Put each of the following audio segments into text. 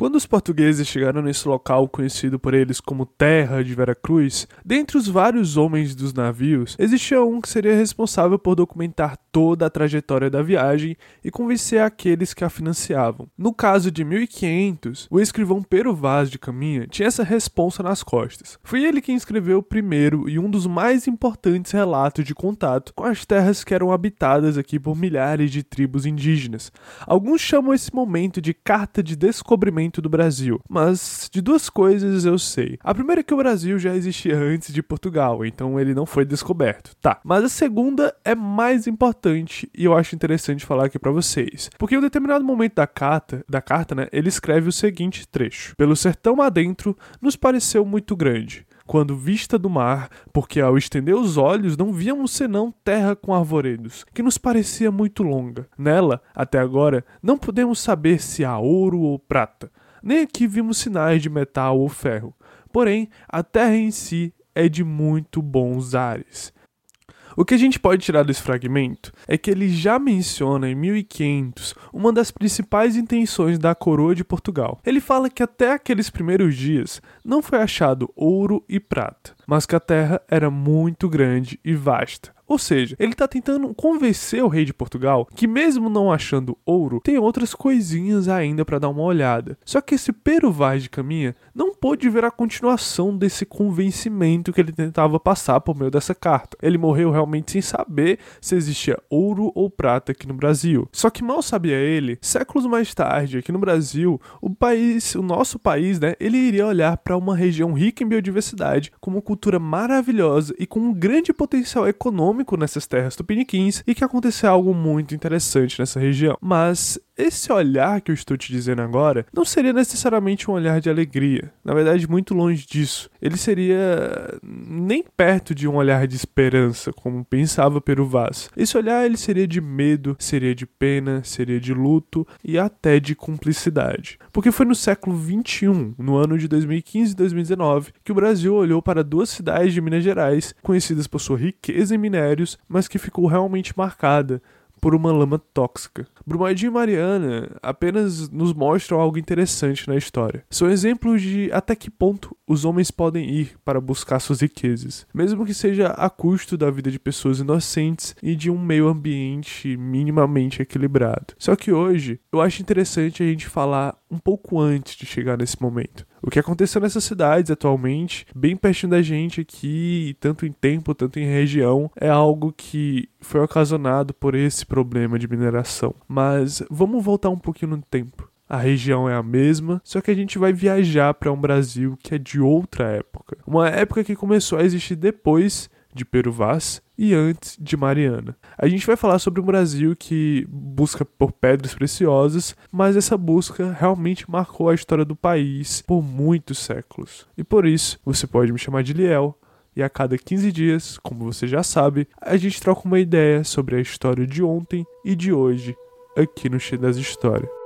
Quando os portugueses chegaram nesse local conhecido por eles como Terra de Veracruz, dentre os vários homens dos navios, existia um que seria responsável por documentar toda a trajetória da viagem e convencer aqueles que a financiavam. No caso de 1500, o escrivão Pero Vaz de Caminha tinha essa responsa nas costas. Foi ele quem escreveu o primeiro e um dos mais importantes relatos de contato com as terras que eram habitadas aqui por milhares de tribos indígenas. Alguns chamam esse momento de Carta de Descobrimento do Brasil, mas de duas coisas eu sei. A primeira é que o Brasil já existia antes de Portugal, então ele não foi descoberto, tá. Mas a segunda é mais importante e eu acho interessante falar aqui para vocês, porque em um determinado momento da carta, da carta, né, ele escreve o seguinte trecho: Pelo sertão adentro nos pareceu muito grande quando vista do mar, porque ao estender os olhos não víamos senão terra com arvoredos, que nos parecia muito longa. Nela, até agora, não podemos saber se há ouro ou prata, nem aqui vimos sinais de metal ou ferro. Porém, a terra em si é de muito bons ares. O que a gente pode tirar desse fragmento é que ele já menciona em 1500 uma das principais intenções da coroa de Portugal. Ele fala que até aqueles primeiros dias não foi achado ouro e prata, mas que a terra era muito grande e vasta, ou seja, ele está tentando convencer o rei de Portugal que, mesmo não achando ouro, tem outras coisinhas ainda para dar uma olhada. Só que esse Pero Vaz de Caminha não pôde ver a continuação desse convencimento que ele tentava passar por meio dessa carta. Ele morreu realmente sem saber se existia ouro ou prata aqui no Brasil. Só que mal sabia ele, séculos mais tarde, aqui no Brasil, o país, o nosso país, né, ele iria olhar para uma região rica em biodiversidade, com uma cultura maravilhosa e com um grande potencial econômico nessas terras tupiniquins e que aconteceu algo muito interessante nessa região. Mas esse olhar que eu estou te dizendo agora não seria necessariamente um olhar de alegria. Na verdade, muito longe disso. Ele seria nem perto de um olhar de esperança, como pensava Peru Vaz. Esse olhar ele seria de medo, seria de pena, seria de luto e até de cumplicidade. Porque foi no século 21, no ano de 2015 e 2019, que o Brasil olhou para duas cidades de Minas Gerais, conhecidas por sua riqueza em minérios, mas que ficou realmente marcada por uma lama tóxica. Brumadinho e Mariana apenas nos mostram algo interessante na história. São exemplos de até que ponto os homens podem ir para buscar suas riquezas, mesmo que seja a custo da vida de pessoas inocentes e de um meio ambiente minimamente equilibrado. Só que hoje eu acho interessante a gente falar um pouco antes de chegar nesse momento. O que aconteceu nessas cidades atualmente, bem pertinho da gente aqui, tanto em tempo, tanto em região, é algo que foi ocasionado por esse problema de mineração. Mas vamos voltar um pouquinho no tempo. A região é a mesma, só que a gente vai viajar para um Brasil que é de outra época. Uma época que começou a existir depois de Peru Vaz e antes de Mariana. A gente vai falar sobre um Brasil que busca por pedras preciosas, mas essa busca realmente marcou a história do país por muitos séculos. E por isso, você pode me chamar de Liel, e a cada 15 dias, como você já sabe, a gente troca uma ideia sobre a história de ontem e de hoje aqui no X das Histórias.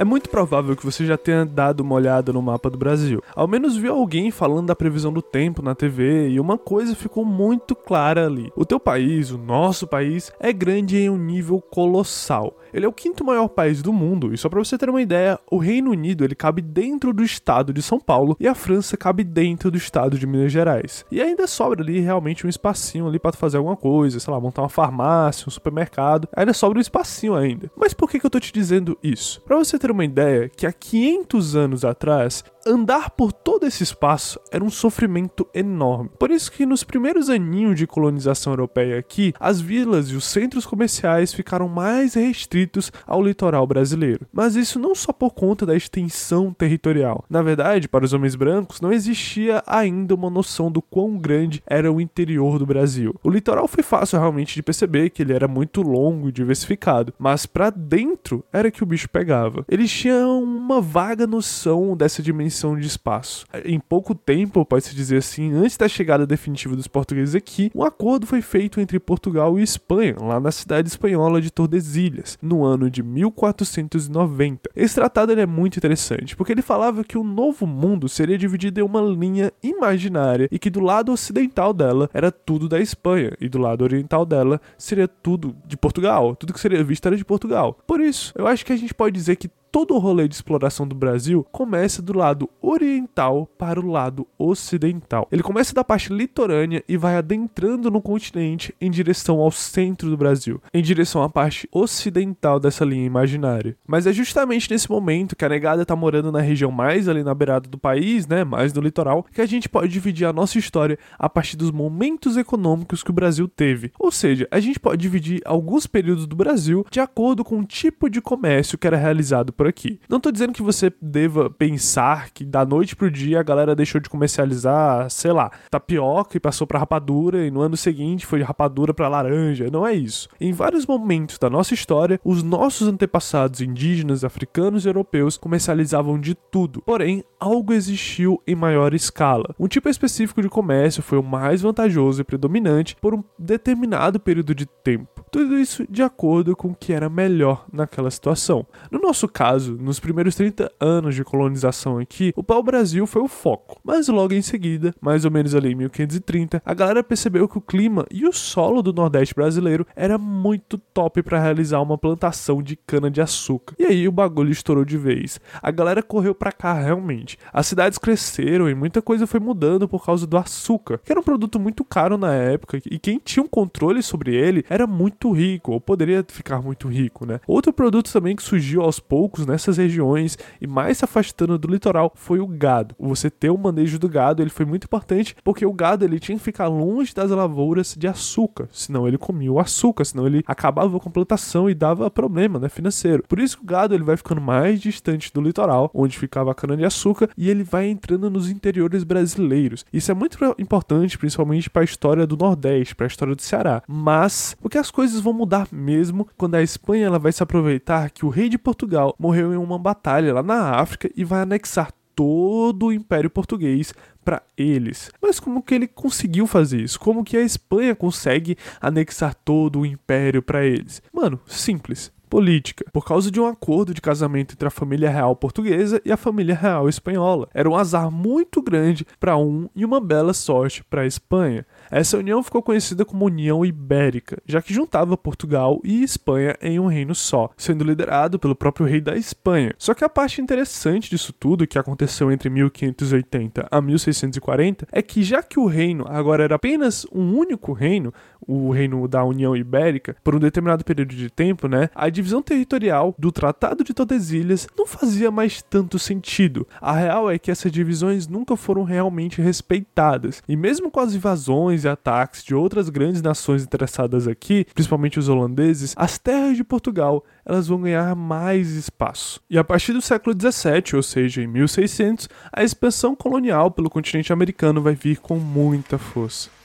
É muito provável que você já tenha dado uma olhada no mapa do Brasil. Ao menos viu alguém falando da previsão do tempo na TV e uma coisa ficou muito clara ali. O teu país, o nosso país, é grande em um nível colossal. Ele é o quinto maior país do mundo, e só para você ter uma ideia, o Reino Unido ele cabe dentro do estado de São Paulo e a França cabe dentro do estado de Minas Gerais. E ainda sobra ali realmente um espacinho ali para fazer alguma coisa, sei lá, montar uma farmácia, um supermercado. Ainda sobra um espacinho ainda. Mas por que, que eu tô te dizendo isso? Para você ter uma ideia que há 500 anos atrás andar por todo esse espaço era um sofrimento enorme. Por isso que nos primeiros aninhos de colonização europeia aqui, as vilas e os centros comerciais ficaram mais restritos ao litoral brasileiro. Mas isso não só por conta da extensão territorial. Na verdade, para os homens brancos não existia ainda uma noção do quão grande era o interior do Brasil. O litoral foi fácil realmente de perceber que ele era muito longo e diversificado, mas para dentro era que o bicho pegava. Eles tinham uma vaga noção dessa dimensão extensão de espaço. Em pouco tempo, pode-se dizer assim, antes da chegada definitiva dos portugueses aqui, um acordo foi feito entre Portugal e Espanha, lá na cidade espanhola de Tordesilhas, no ano de 1490. Esse tratado é muito interessante, porque ele falava que o novo mundo seria dividido em uma linha imaginária e que do lado ocidental dela era tudo da Espanha e do lado oriental dela seria tudo de Portugal. Tudo que seria visto era de Portugal. Por isso, eu acho que a gente pode dizer que todo o rolê de exploração do Brasil começa do lado oriental para o lado ocidental. Ele começa da parte litorânea e vai adentrando no continente em direção ao centro do Brasil, em direção à parte ocidental dessa linha imaginária. Mas é justamente nesse momento que a negada está morando na região mais ali na beirada do país, né, mais no litoral, que a gente pode dividir a nossa história a partir dos momentos econômicos que o Brasil teve. Ou seja, a gente pode dividir alguns períodos do Brasil de acordo com o tipo de comércio que era realizado por aqui. Não tô dizendo que você deva pensar que da noite pro dia a galera deixou de comercializar, sei lá, tapioca e passou para rapadura e no ano seguinte foi de rapadura para laranja. Não é isso. Em vários momentos da nossa história, os nossos antepassados indígenas, africanos e europeus comercializavam de tudo. Porém, algo existiu em maior escala. Um tipo específico de comércio foi o mais vantajoso e predominante por um determinado período de tempo. Tudo isso de acordo com o que era melhor naquela situação. No nosso caso, nos primeiros 30 anos de colonização aqui, o pau-brasil foi o foco. Mas logo em seguida, mais ou menos ali em 1530, a galera percebeu que o clima e o solo do Nordeste brasileiro era muito top para realizar uma plantação de cana-de-açúcar. E aí o bagulho estourou de vez. A galera correu para cá realmente. As cidades cresceram e muita coisa foi mudando por causa do açúcar, que era um produto muito caro na época e quem tinha um controle sobre ele era muito rico, ou poderia ficar muito rico, né? Outro produto também que surgiu aos poucos nessas regiões e mais se afastando do litoral foi o gado. Você ter o manejo do gado, ele foi muito importante porque o gado ele tinha que ficar longe das lavouras de açúcar, senão ele comia o açúcar, senão ele acabava com a plantação e dava problema, né, financeiro. Por isso que o gado ele vai ficando mais distante do litoral, onde ficava a cana de açúcar, e ele vai entrando nos interiores brasileiros. Isso é muito importante, principalmente para a história do Nordeste, para a história do Ceará. Mas porque as coisas coisas vão mudar mesmo quando a Espanha ela vai se aproveitar que o rei de Portugal morreu em uma batalha lá na África e vai anexar todo o Império Português para eles. Mas como que ele conseguiu fazer isso? Como que a Espanha consegue anexar todo o império para eles? Mano, simples política, por causa de um acordo de casamento entre a família real portuguesa e a família real espanhola. Era um azar muito grande para um e uma bela sorte para a Espanha. Essa união ficou conhecida como União Ibérica, já que juntava Portugal e Espanha em um reino só, sendo liderado pelo próprio rei da Espanha. Só que a parte interessante disso tudo, que aconteceu entre 1580 a 1640, é que já que o reino agora era apenas um único reino, o reino da União Ibérica, por um determinado período de tempo, né, a divisão territorial do Tratado de Tordesilhas não fazia mais tanto sentido. A real é que essas divisões nunca foram realmente respeitadas, e mesmo com as invasões invasões e ataques de outras grandes nações interessadas aqui, principalmente os holandeses, as terras de Portugal elas vão ganhar mais espaço. E a partir do século 17, ou seja, em 1600, a expansão colonial pelo continente americano vai vir com muita força.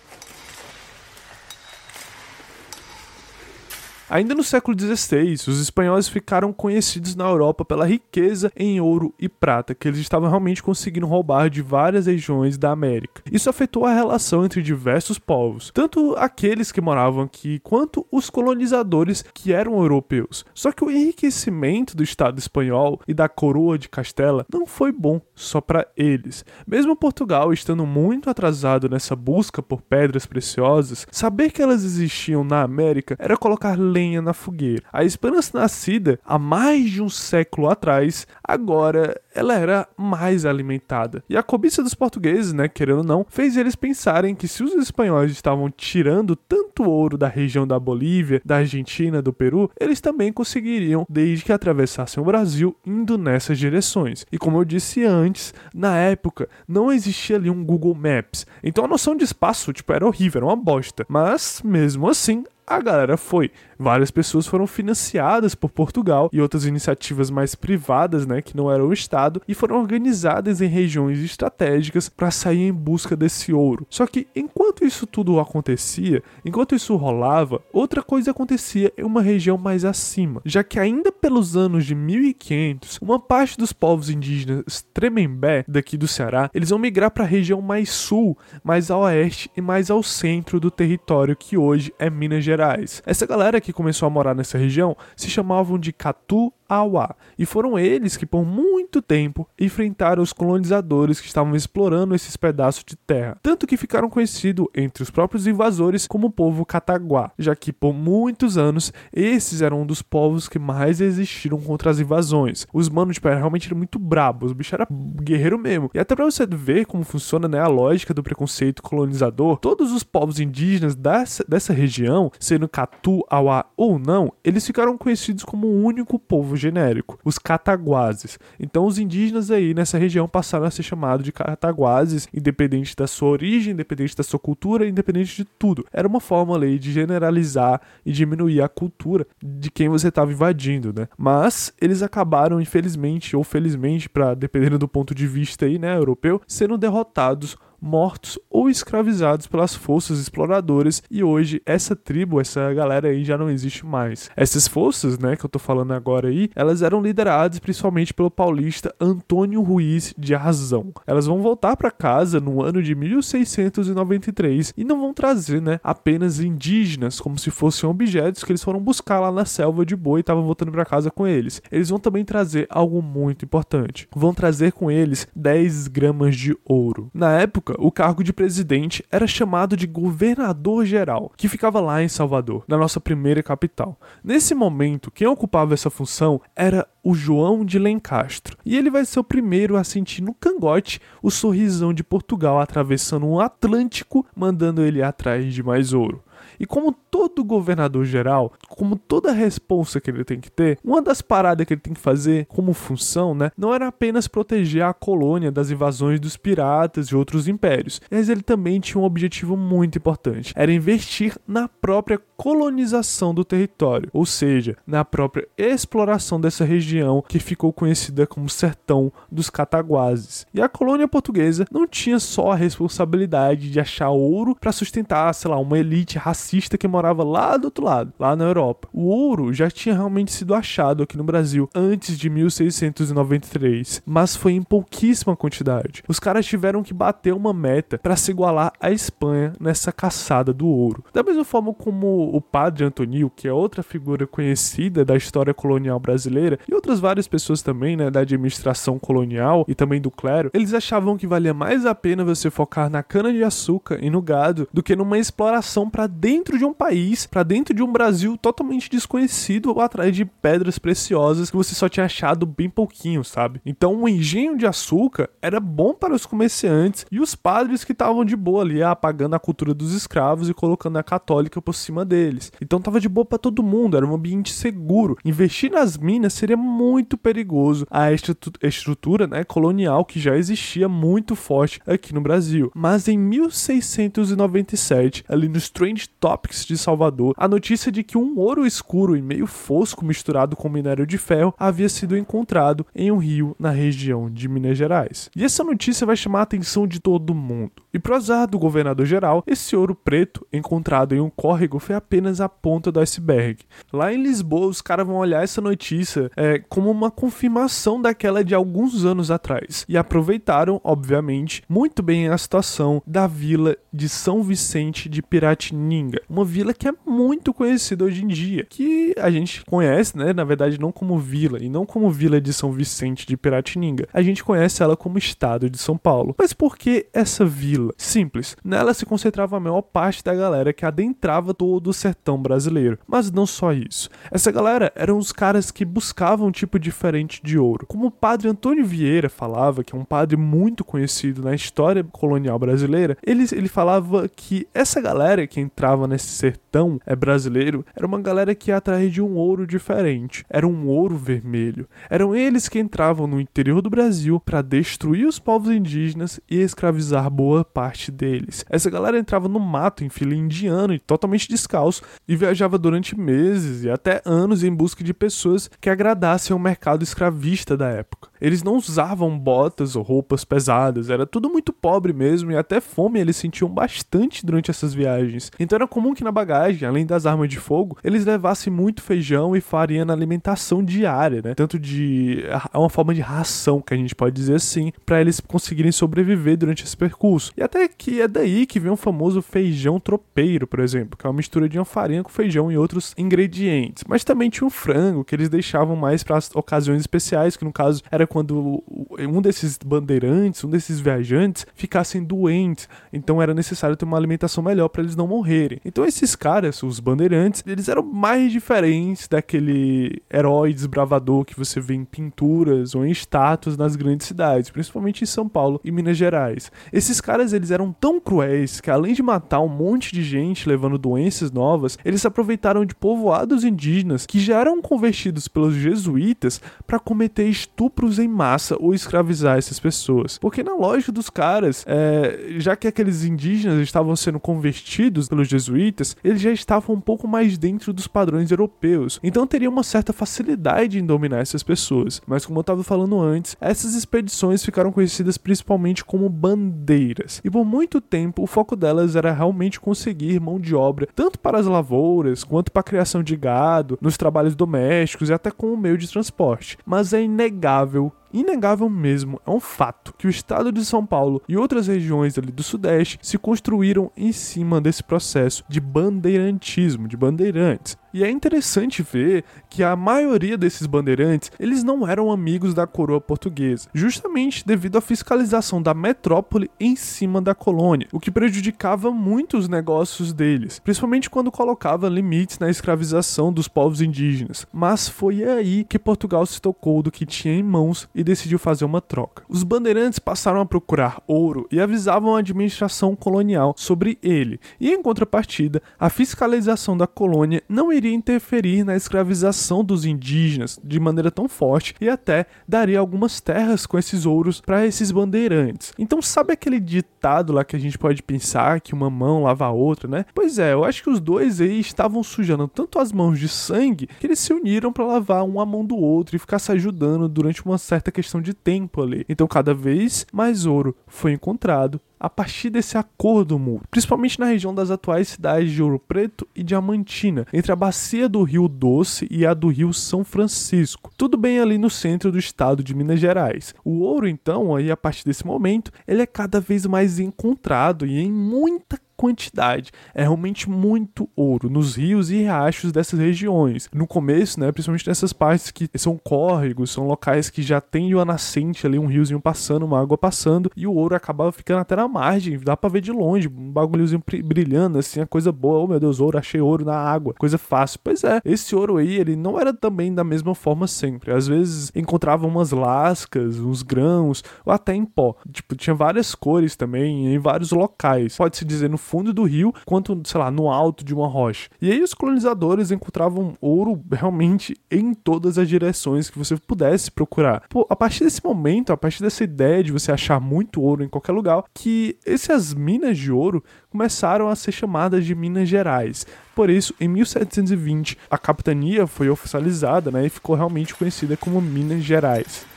Ainda no século XVI, os espanhóis ficaram conhecidos na Europa pela riqueza em ouro e prata que eles estavam realmente conseguindo roubar de várias regiões da América. Isso afetou a relação entre diversos povos, tanto aqueles que moravam aqui quanto os colonizadores que eram europeus. Só que o enriquecimento do Estado espanhol e da coroa de Castela não foi bom só para eles. Mesmo Portugal estando muito atrasado nessa busca por pedras preciosas, saber que elas existiam na América era colocar lenha na fogueira. A esperança nascida há mais de um século atrás, agora ela era mais alimentada. E a cobiça dos portugueses, né, querendo ou não, fez eles pensarem que se os espanhóis estavam tirando tanto ouro da região da Bolívia, da Argentina, do Peru, eles também conseguiriam desde que atravessassem o Brasil indo nessas direções. E como eu disse antes, na época não existia ali um Google Maps. Então a noção de espaço, tipo, era horrível, era uma bosta. Mas mesmo assim, a galera foi. Várias pessoas foram financiadas por Portugal e outras iniciativas mais privadas, né, que não eram o Estado, e foram organizadas em regiões estratégicas para sair em busca desse ouro. Só que enquanto isso tudo acontecia, enquanto isso rolava, outra coisa acontecia em uma região mais acima, já que ainda pelos anos de 1500, uma parte dos povos indígenas Tremembé, daqui do Ceará, eles vão migrar para a região mais sul, mais a oeste e mais ao centro do território que hoje é Minas Gerais. Essa galera que começou a morar nessa região se chamavam de Catu Awa, e foram eles que por muito tempo enfrentaram os colonizadores que estavam explorando esses pedaços de terra, tanto que ficaram conhecidos entre os próprios invasores como o povo Cataguá, já que por muitos anos esses eram um dos povos que mais resistiram contra as invasões. Os manos tipo, eram realmente muito brabos, o bicho era guerreiro mesmo. E até para você ver como funciona né, a lógica do preconceito colonizador, todos os povos indígenas dessa, dessa região, sendo Catu, Awa ou não, eles ficaram conhecidos como o único povo genérico, os cataguases. Então os indígenas aí nessa região passaram a ser chamados de cataguases, independente da sua origem, independente da sua cultura, independente de tudo. Era uma forma ali de generalizar e diminuir a cultura de quem você estava invadindo, né? Mas eles acabaram, infelizmente ou felizmente, para dependendo do ponto de vista aí, né, europeu, sendo derrotados mortos ou escravizados pelas forças exploradoras e hoje essa tribo, essa galera aí já não existe mais. Essas forças, né, que eu tô falando agora aí, elas eram lideradas principalmente pelo paulista Antônio Ruiz de Arrazão. Elas vão voltar para casa no ano de 1693 e não vão trazer, né, apenas indígenas como se fossem objetos que eles foram buscar lá na selva de boi e estavam voltando para casa com eles. Eles vão também trazer algo muito importante. Vão trazer com eles 10 gramas de ouro. Na época época, o cargo de presidente era chamado de governador-geral, que ficava lá em Salvador, na nossa primeira capital. Nesse momento, quem ocupava essa função era o João de Lencastre, e ele vai ser o primeiro a sentir no cangote o sorrisão de Portugal atravessando um Atlântico, mandando ele atrás de mais ouro. E como todo governador geral, como toda responsa que ele tem que ter, uma das paradas que ele tem que fazer como função, né, não era apenas proteger a colônia das invasões dos piratas e outros impérios, mas ele também tinha um objetivo muito importante, era investir na própria colonização do território, ou seja, na própria exploração dessa região que ficou conhecida como Sertão dos Cataguases. E a colônia portuguesa não tinha só a responsabilidade de achar ouro para sustentar, sei lá, uma elite racista que morava lá do outro lado, lá na Europa. O ouro já tinha realmente sido achado aqui no Brasil antes de 1693, mas foi em pouquíssima quantidade. Os caras tiveram que bater uma meta para se igualar à Espanha nessa caçada do ouro. Da mesma forma como o padre Antonio, que é outra figura conhecida da história colonial brasileira, e outras várias pessoas também, né, da administração colonial e também do clero, eles achavam que valia mais a pena você focar na cana de açúcar e no gado do que numa exploração para dentro dentro de um país, para dentro de um Brasil totalmente desconhecido atrás de pedras preciosas que você só tinha achado bem pouquinho, sabe? Então o engenho de açúcar era bom para os comerciantes e os padres que estavam de boa ali apagando a cultura dos escravos e colocando a católica por cima deles. Então tava de boa para todo mundo, era um ambiente seguro. Investir nas minas seria muito perigoso a estrutura né, colonial que já existia muito forte aqui no Brasil. Mas em 1697, ali no Strange Topics de Salvador a notícia de que um ouro escuro e meio fosco misturado com minério de ferro havia sido encontrado em um rio na região de Minas Gerais. E essa notícia vai chamar a atenção de todo mundo. E pro azar do governador geral, esse ouro preto encontrado em um córrego foi apenas a ponta do iceberg. Lá em Lisboa, os caras vão olhar essa notícia é, como uma confirmação daquela de alguns anos atrás e aproveitaram, obviamente, muito bem a situação da vila de São Vicente de Piratininga uma vila que é muito conhecida hoje em dia, que a gente conhece, né, na verdade não como vila e não como vila de São Vicente de Piratininga. A gente conhece ela como estado de São Paulo. Mas por que essa vila? Simples. Nela se concentrava a maior parte da galera que adentrava todo o sertão brasileiro. Mas não só isso. Essa galera eram os caras que buscavam um tipo diferente de ouro. Como o padre Antônio Vieira falava, que é um padre muito conhecido na história colonial brasileira, ele, ele falava que essa galera que entrava nesse sertão então é brasileiro, era uma galera que ia atrás de um ouro diferente. Era um ouro vermelho. Eram eles que entravam no interior do Brasil para destruir os povos indígenas e escravizar boa parte deles. Essa galera entrava no mato em fila indiano e totalmente descalço e viajava durante meses e até anos em busca de pessoas que agradassem ao mercado escravista da época. Eles não usavam botas ou roupas pesadas, era tudo muito pobre mesmo e até fome eles sentiam bastante durante essas viagens. Então era comum que na bagagem, além das armas de fogo, eles levassem muito feijão e farinha na alimentação diária, né? Tanto de é uma forma de ração que a gente pode dizer assim, para eles conseguirem sobreviver durante esse percurso. E até que é daí que vem o famoso feijão tropeiro, por exemplo, que é uma mistura de uma farinha com feijão e outros ingredientes. Mas também tinha o frango que eles deixavam mais para ocasiões especiais, que no caso era quando um desses bandeirantes, um desses viajantes, ficassem doentes. Então era necessário ter uma alimentação melhor para eles não morrerem. Então esses caras, os bandeirantes, eles eram mais diferentes daquele herói desbravador que você vê em pinturas ou em estátuas nas grandes cidades, principalmente em São Paulo e Minas Gerais. Esses caras eles eram tão cruéis que além de matar um monte de gente levando doenças novas, eles se aproveitaram de povoados indígenas que já eram convertidos pelos jesuítas para cometer estupros em massa ou escravizar essas pessoas. Porque na lógica dos caras, é, já que aqueles indígenas estavam sendo convertidos pelos jesuítas, eles já estavam um pouco mais dentro dos padrões europeus. Então teria uma certa facilidade em dominar essas pessoas. Mas como eu estava falando antes, essas expedições ficaram conhecidas principalmente como bandeiras. E por muito tempo o foco delas era realmente conseguir mão de obra, tanto para as lavouras quanto para a criação de gado, nos trabalhos domésticos e até como meio de transporte. Mas é inegável inegável mesmo, é um fato que o estado de São Paulo e outras regiões ali do Sudeste se construíram em cima desse processo de bandeirantismo, de bandeirantes. E é interessante ver que a maioria desses bandeirantes, eles não eram amigos da coroa portuguesa, justamente devido à fiscalização da metrópole em cima da colônia, o que prejudicava muito os negócios deles, principalmente quando colocava limites na escravização dos povos indígenas. Mas foi aí que Portugal se tocou do que tinha em mãos e decidiu fazer uma troca. Os bandeirantes passaram a procurar ouro e avisavam a administração colonial sobre ele, e em contrapartida, a fiscalização da colônia não iria iria interferir na escravização dos indígenas de maneira tão forte e até daria algumas terras com esses ouros para esses bandeirantes. Então, sabe aquele ditado lá que a gente pode pensar que uma mão lava a outra, né? Pois é, eu acho que os dois aí estavam sujando tanto as mãos de sangue que eles se uniram para lavar um a mão do outro e ficar se ajudando durante uma certa questão de tempo ali. Então, cada vez mais ouro foi encontrado a partir desse acordo mútuo, principalmente na região das atuais cidades de Ouro Preto e Diamantina, entre a bacia do Rio Doce e a do Rio São Francisco, tudo bem ali no centro do estado de Minas Gerais. O ouro, então, aí a partir desse momento, ele é cada vez mais encontrado e em muita quantidade. É realmente muito ouro nos rios e riachos dessas regiões. No começo, né, principalmente nessas partes que são córregos, são locais que já tem uma nascente ali, um riozinho passando, uma água passando, e o ouro acabava ficando até na margem, dá pra ver de longe, um bagulhozinho brilhando, assim, a coisa boa, oh meu Deus, ouro, achei ouro na água, coisa fácil. Pois é, esse ouro aí, ele não era também da mesma forma sempre. Às vezes encontrava umas lascas, uns grãos, ou até em pó. Tipo, tinha várias cores também, em vários locais. Pode-se dizer no fundo do rio quanto, sei lá, no alto de uma rocha. E aí os colonizadores encontravam ouro realmente em todas as direções que você pudesse procurar. Pô, a partir desse momento, a partir dessa ideia de você achar muito ouro em qualquer lugar, que essas minas de ouro começaram a ser chamadas de Minas Gerais. Por isso, em 1720, a capitania foi oficializada né, e ficou realmente conhecida como Minas Gerais.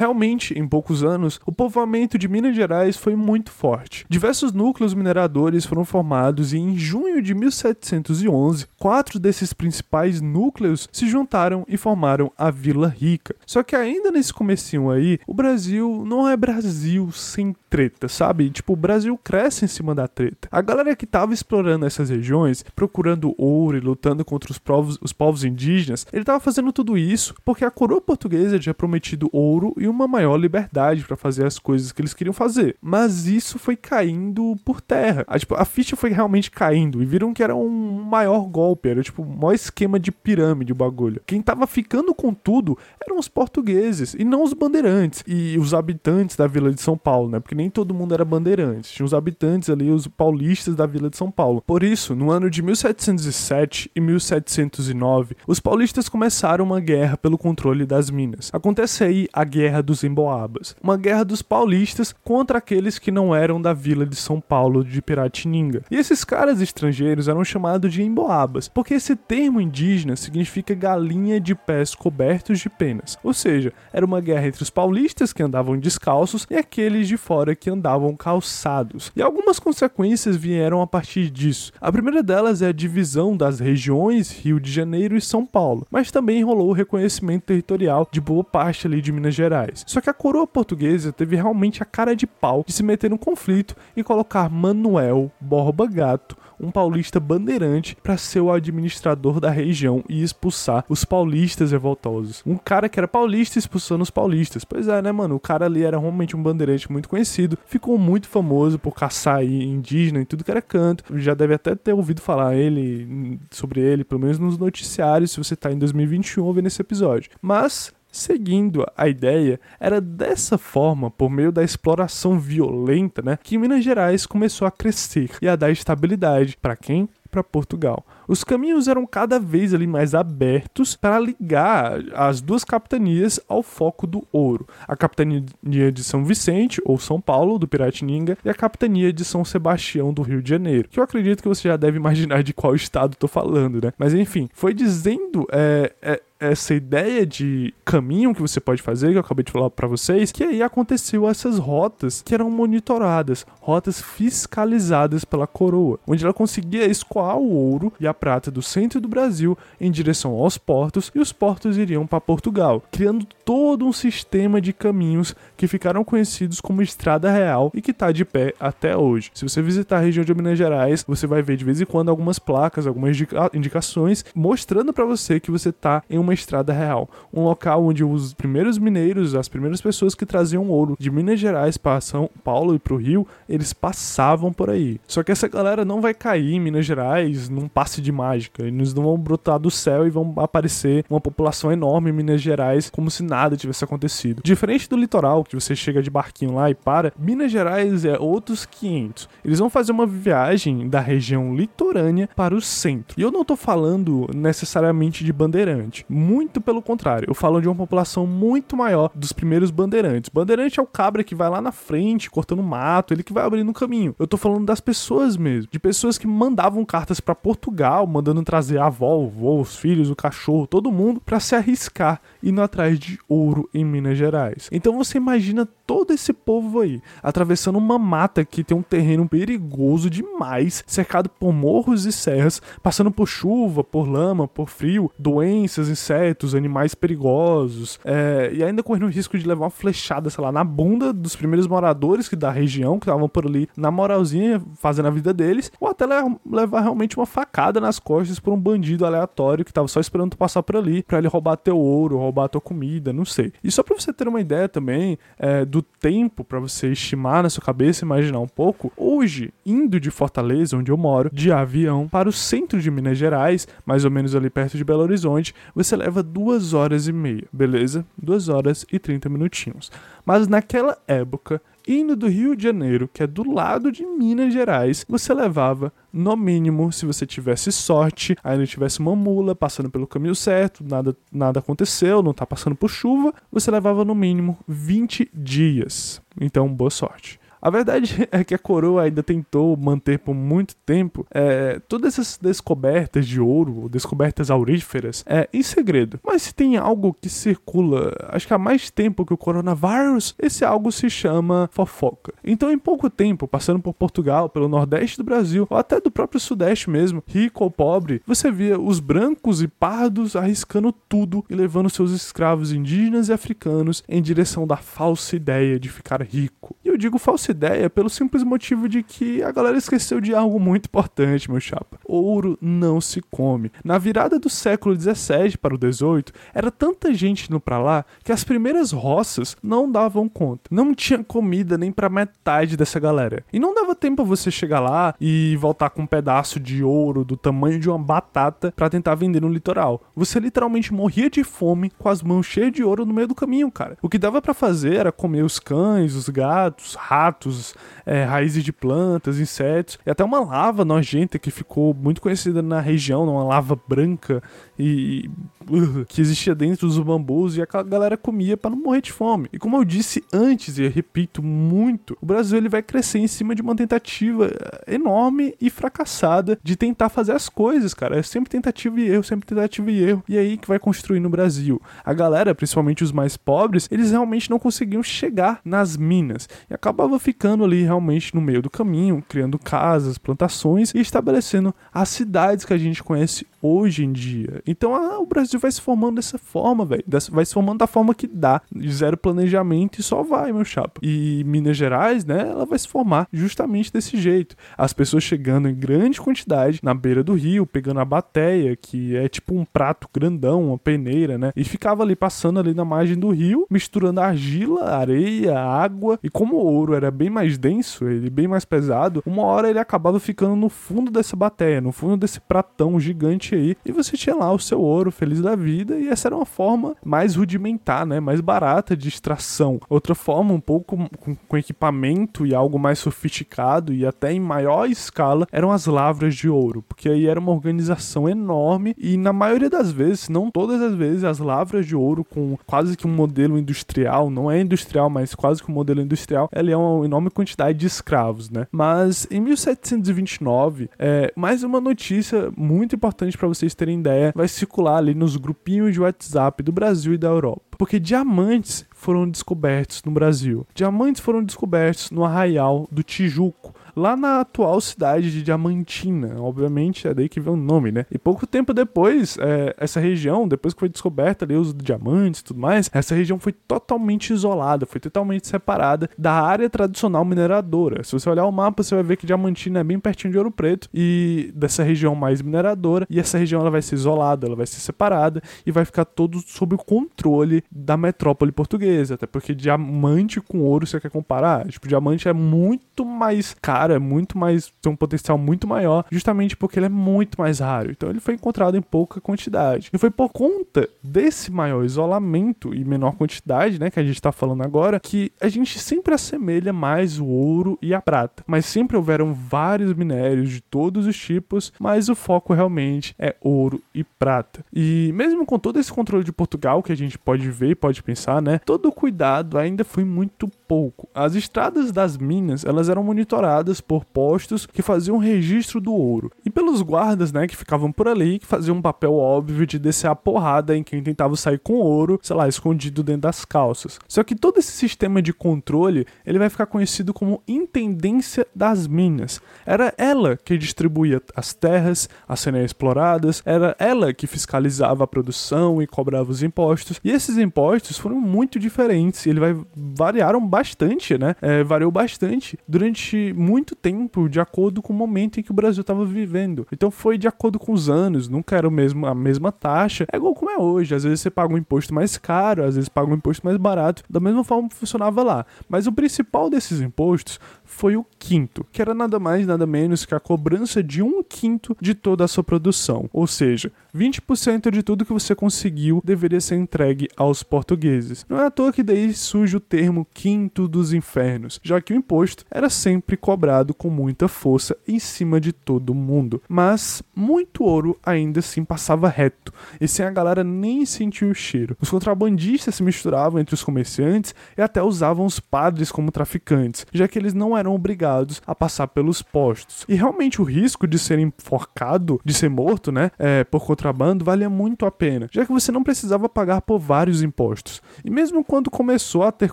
Realmente, em poucos anos, o povoamento de Minas Gerais foi muito forte. Diversos núcleos mineradores foram formados e em junho de 1711, quatro desses principais núcleos se juntaram e formaram a Vila Rica. Só que ainda nesse comecinho aí, o Brasil não é Brasil sem treta, sabe? Tipo, o Brasil cresce em cima da treta. A galera que tava explorando essas regiões, procurando ouro e lutando contra os povos, os povos indígenas, ele tava fazendo tudo isso porque a coroa portuguesa tinha prometido ouro e uma maior liberdade para fazer as coisas que eles queriam fazer. Mas isso foi caindo por terra. A, tipo, a ficha foi realmente caindo e viram que era um maior golpe, era tipo um maior esquema de pirâmide o bagulho. Quem tava ficando com tudo eram os portugueses e não os bandeirantes e os habitantes da vila de São Paulo, né? Porque nem todo mundo era bandeirante. Tinha os habitantes ali, os paulistas da vila de São Paulo. Por isso, no ano de 1707 e 1709, os paulistas começaram uma guerra pelo controle das minas. Acontece aí a Guerra dos Emboabas, uma guerra dos paulistas contra aqueles que não eram da vila de São Paulo de Piratininga. E esses caras estrangeiros eram chamados de emboabas, porque esse termo indígena significa galinha de pés cobertos de penas. Ou seja, era uma guerra entre os paulistas que andavam descalços e aqueles de fora que andavam calçados. E algumas consequências vieram a partir disso. A primeira delas é a divisão das regiões Rio de Janeiro e São Paulo, mas também rolou o reconhecimento territorial de boa parte ali de Minas Gerais. Só que a coroa portuguesa teve realmente a cara de pau de se meter no conflito e colocar Manuel Borba Gato um paulista bandeirante para ser o administrador da região e expulsar os paulistas revoltosos. Um cara que era paulista expulsando os paulistas. Pois é, né, mano? O cara ali era realmente um bandeirante muito conhecido, ficou muito famoso por caçar indígena e tudo que era canto. Já deve até ter ouvido falar ele sobre ele, pelo menos nos noticiários, se você tá em 2021 ouvindo esse episódio. Mas Seguindo a ideia, era dessa forma, por meio da exploração violenta, né, que Minas Gerais começou a crescer e a dar estabilidade para quem? Para Portugal. Os caminhos eram cada vez ali mais abertos para ligar as duas capitanias ao foco do ouro. A capitania de São Vicente, ou São Paulo, do Piratininga, e a capitania de São Sebastião, do Rio de Janeiro. Que eu acredito que você já deve imaginar de qual estado estou falando, né? Mas enfim, foi dizendo é, é, essa ideia de caminho que você pode fazer, que eu acabei de falar para vocês, que aí aconteceu essas rotas que eram monitoradas, rotas fiscalizadas pela coroa, onde ela conseguia escoar o ouro e a prata do centro do Brasil em direção aos portos e os portos iriam para Portugal, criando todo um sistema de caminhos que ficaram conhecidos como Estrada Real e que está de pé até hoje. Se você visitar a região de Minas Gerais, você vai ver de vez em quando algumas placas, algumas indicações mostrando para você que você está em uma uma estrada real, um local onde os primeiros mineiros, as primeiras pessoas que traziam ouro de Minas Gerais para São Paulo e para o Rio, eles passavam por aí. Só que essa galera não vai cair em Minas Gerais num passe de mágica, eles não vão brotar do céu e vão aparecer uma população enorme em Minas Gerais como se nada tivesse acontecido. Diferente do litoral, que você chega de barquinho lá e para, Minas Gerais é outros 500. Eles vão fazer uma viagem da região litorânea para o centro. E eu não tô falando necessariamente de bandeirante. Muito pelo contrário, eu falo de uma população muito maior dos primeiros bandeirantes. Bandeirante é o cabra que vai lá na frente, cortando mato, ele que vai abrindo o caminho. Eu tô falando das pessoas mesmo, de pessoas que mandavam cartas para Portugal, mandando trazer a avó, o avô, os filhos, o cachorro, todo mundo para se arriscar indo atrás de ouro em Minas Gerais. Então você imagina todo esse povo aí atravessando uma mata que tem um terreno perigoso demais, cercado por morros e serras, passando por chuva, por lama, por frio, doenças, insetos animais perigosos, é, e ainda correndo o risco de levar uma flechada, sei lá, na bunda dos primeiros moradores que da região, que estavam por ali na moralzinha, fazendo a vida deles, ou até levar realmente uma facada nas costas por um bandido aleatório que tava só esperando tu passar por ali para ele roubar teu ouro, roubar tua comida, não sei. E só para você ter uma ideia também é, do tempo para você estimar na sua cabeça, imaginar um pouco, hoje, indo de Fortaleza, onde eu moro, de avião para o centro de Minas Gerais, mais ou menos ali perto de Belo Horizonte, você leva duas horas e meia, beleza? Duas horas e trinta minutinhos. Mas naquela época, indo do Rio de Janeiro, que é do lado de Minas Gerais, você levava, no mínimo, se você tivesse sorte, ainda tivesse uma mula passando pelo caminho certo, nada, nada aconteceu, não tá passando por chuva, você levava no mínimo 20 dias. Então, boa sorte. A verdade é que a coroa ainda tentou manter por muito tempo é, todas essas descobertas de ouro, descobertas auríferas, é, em segredo. Mas se tem algo que circula, acho que há mais tempo que o coronavírus, esse algo se chama fofoca. Então, em pouco tempo, passando por Portugal, pelo Nordeste do Brasil, ou até do próprio Sudeste mesmo, rico ou pobre, você via os brancos e pardos arriscando tudo e levando seus escravos indígenas e africanos em direção da falsa ideia de ficar rico. E eu digo falsa ideia pelo simples motivo de que a galera esqueceu de algo muito importante, meu chapa. Ouro não se come. Na virada do século 17 para o 18, era tanta gente indo para lá que as primeiras roças não davam conta. Não tinha comida nem para metade dessa galera. E não dava tempo você chegar lá e voltar com um pedaço de ouro do tamanho de uma batata para tentar vender no litoral. Você literalmente morria de fome com as mãos cheias de ouro no meio do caminho, cara. O que dava para fazer era comer os cães, os gatos, os ratos, é, raízes de plantas, insetos, e até uma lava nojenta que ficou muito conhecida na região, uma lava branca e uh, que existia dentro dos bambus e a galera comia para não morrer de fome. E como eu disse antes e repito muito, o Brasil ele vai crescer em cima de uma tentativa enorme e fracassada de tentar fazer as coisas, cara. É sempre tentativa e erro, sempre tentativa e erro. E é aí que vai construir no Brasil. A galera, principalmente os mais pobres, eles realmente não conseguiam chegar nas minas e acabava ficando ali realmente no meio do caminho, criando casas, plantações e estabelecendo as cidades que a gente conhece hoje em dia. Então ah, o Brasil vai se formando dessa forma, velho. Vai se formando da forma que dá. Zero planejamento e só vai, meu chapa. E Minas Gerais, né, ela vai se formar justamente desse jeito. As pessoas chegando em grande quantidade na beira do rio, pegando a bateia, que é tipo um prato grandão, uma peneira, né? E ficava ali passando ali na margem do rio, misturando argila, areia, água. E como o ouro era bem mais denso, ele bem mais pesado, uma hora ele acabava ficando no fundo dessa bateia, no fundo desse pratão gigante aí. E você tinha lá o seu ouro feliz da vida. E essa era uma forma mais rudimentar, né? Mais barata de extração. Outra forma, um pouco com, com equipamento e algo mais sofisticado e até em maior escala, eram as lavras de ouro. Porque aí era uma organização enorme e na maioria das vezes, não todas as vezes, as lavras de ouro com quase que um modelo industrial, não é industrial, mas quase que um modelo industrial, ela é uma enorme quantidade de escravos, né? Mas em 1729, é, mais uma notícia muito importante para vocês terem ideia, vai circular ali nos grupinhos de WhatsApp do Brasil e da Europa. Porque diamantes foram descobertos no Brasil. Diamantes foram descobertos no Arraial do Tijuco, lá na atual cidade de Diamantina. Obviamente é daí que vem o nome, né? E pouco tempo depois, é, essa região, depois que foi descoberta ali os diamantes e tudo mais, essa região foi totalmente isolada, foi totalmente separada da área tradicional mineradora. Se você olhar o mapa, você vai ver que Diamantina é bem pertinho de Ouro Preto e dessa região mais mineradora, e essa região ela vai ser isolada, ela vai ser separada e vai ficar todo sob o controle da metrópole portuguesa, até porque diamante com ouro você quer comparar? Tipo, diamante é muito mais caro é muito mais. tem um potencial muito maior, justamente porque ele é muito mais raro. Então ele foi encontrado em pouca quantidade. E foi por conta desse maior isolamento e menor quantidade, né, que a gente está falando agora, que a gente sempre assemelha mais o ouro e a prata. Mas sempre houveram vários minérios de todos os tipos, mas o foco realmente é ouro e prata. E mesmo com todo esse controle de Portugal que a gente pode ver, pode pensar, né, todo o cuidado ainda foi muito pouco. As estradas das minas, elas eram monitoradas por postos que faziam registro do ouro e pelos guardas, né, que ficavam por ali, que faziam um papel óbvio de descer a porrada em quem tentava sair com ouro, sei lá, escondido dentro das calças. Só que todo esse sistema de controle, ele vai ficar conhecido como intendência das minas. Era ela que distribuía as terras a serem exploradas, era ela que fiscalizava a produção e cobrava os impostos. E esses impostos foram muito diferentes, ele vai variaram bastante né? É, variou bastante durante muito tempo, de acordo com o momento em que o Brasil estava vivendo. Então foi de acordo com os anos, nunca era o mesmo, a mesma taxa. É igual como é hoje. Às vezes você paga um imposto mais caro, às vezes paga um imposto mais barato. Da mesma forma funcionava lá. Mas o principal desses impostos foi o quinto, que era nada mais nada menos que a cobrança de um quinto de toda a sua produção. Ou seja, 20% de tudo que você conseguiu deveria ser entregue aos portugueses. Não é à toa que daí surge o termo quinto dos infernos, já que o imposto era sempre cobrado com muita força em cima de todo mundo. Mas muito ouro ainda assim passava reto, e sem a galera nem sentir o cheiro. Os contrabandistas se misturavam entre os comerciantes e até usavam os padres como traficantes, já que eles não eram obrigados a passar pelos postos. E realmente o risco de ser enforcado, de ser morto, né, é, por contrabando, valia muito a pena, já que você não precisava pagar por vários impostos. E mesmo quando começou a ter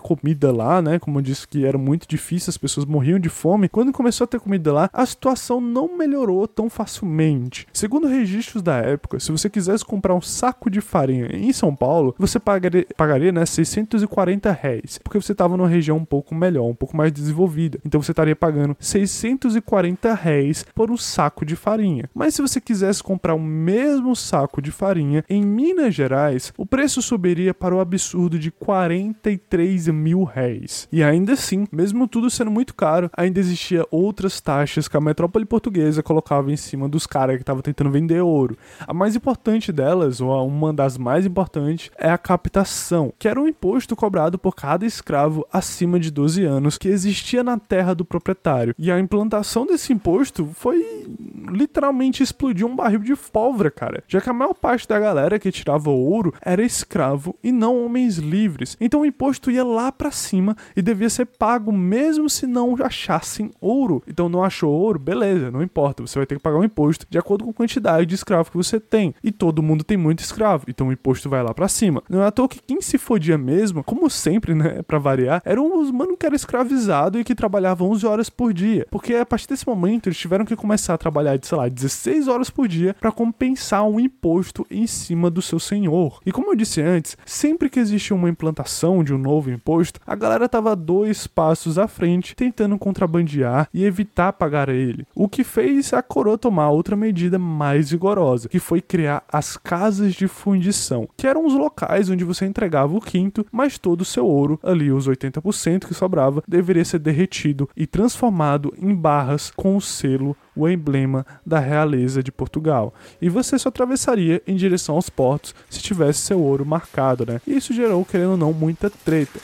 comida lá, né, como eu disse que era muito difícil, as pessoas morriam de fome, quando começou a ter comida lá, a situação não melhorou tão facilmente. Segundo registros da época, se você quisesse comprar um saco de farinha em São Paulo, você pagaria, pagaria né, 640 reais, porque você estava numa região um pouco melhor, um pouco mais desenvolvida. Então você estaria pagando 640 reais por um saco de farinha. Mas se você quisesse comprar o mesmo saco de farinha em Minas Gerais, o preço subiria para o absurdo de 43 mil reais. E ainda assim, mesmo tudo sendo muito caro, ainda existia outras taxas que a metrópole portuguesa colocava em cima dos caras que estavam tentando vender ouro. A mais importante delas, ou uma das mais importantes, é a captação, que era um imposto cobrado por cada escravo acima de 12 anos que existia na terra do proprietário. E a implantação desse imposto foi literalmente explodir um barril de pólvora, cara. Já que a maior parte da galera que tirava ouro era escravo e não homens livres. Então o imposto ia lá para cima e devia ser pago mesmo se não achassem ouro. Então não achou ouro, beleza, não importa, você vai ter que pagar um imposto de acordo com a quantidade de escravo que você tem. E todo mundo tem muito escravo, então o imposto vai lá para cima. Não é à toa que quem se fodia mesmo, como sempre, né, para variar, eram os mano que era escravizado e que trabalhavam 11 horas por dia. Porque a partir desse momento eles tiveram que começar a trabalhar sei lá, 16 horas por dia para compensar um imposto em cima do seu senhor. E como eu disse antes, sempre que existia uma implantação de um novo imposto, a galera tava dois passos à frente tentando contrabandear e evitar pagar ele. O que fez a coroa tomar outra medida mais rigorosa, que foi criar as casas de fundição, que eram os locais onde você entregava o quinto, mas todo o seu ouro, ali os 80% que sobrava, deveria ser derretido e transformado em barras com o selo o emblema da realeza de Portugal. E você só atravessaria em direção aos portos se tivesse seu ouro marcado, né? E isso gerou, querendo ou não, muita treta.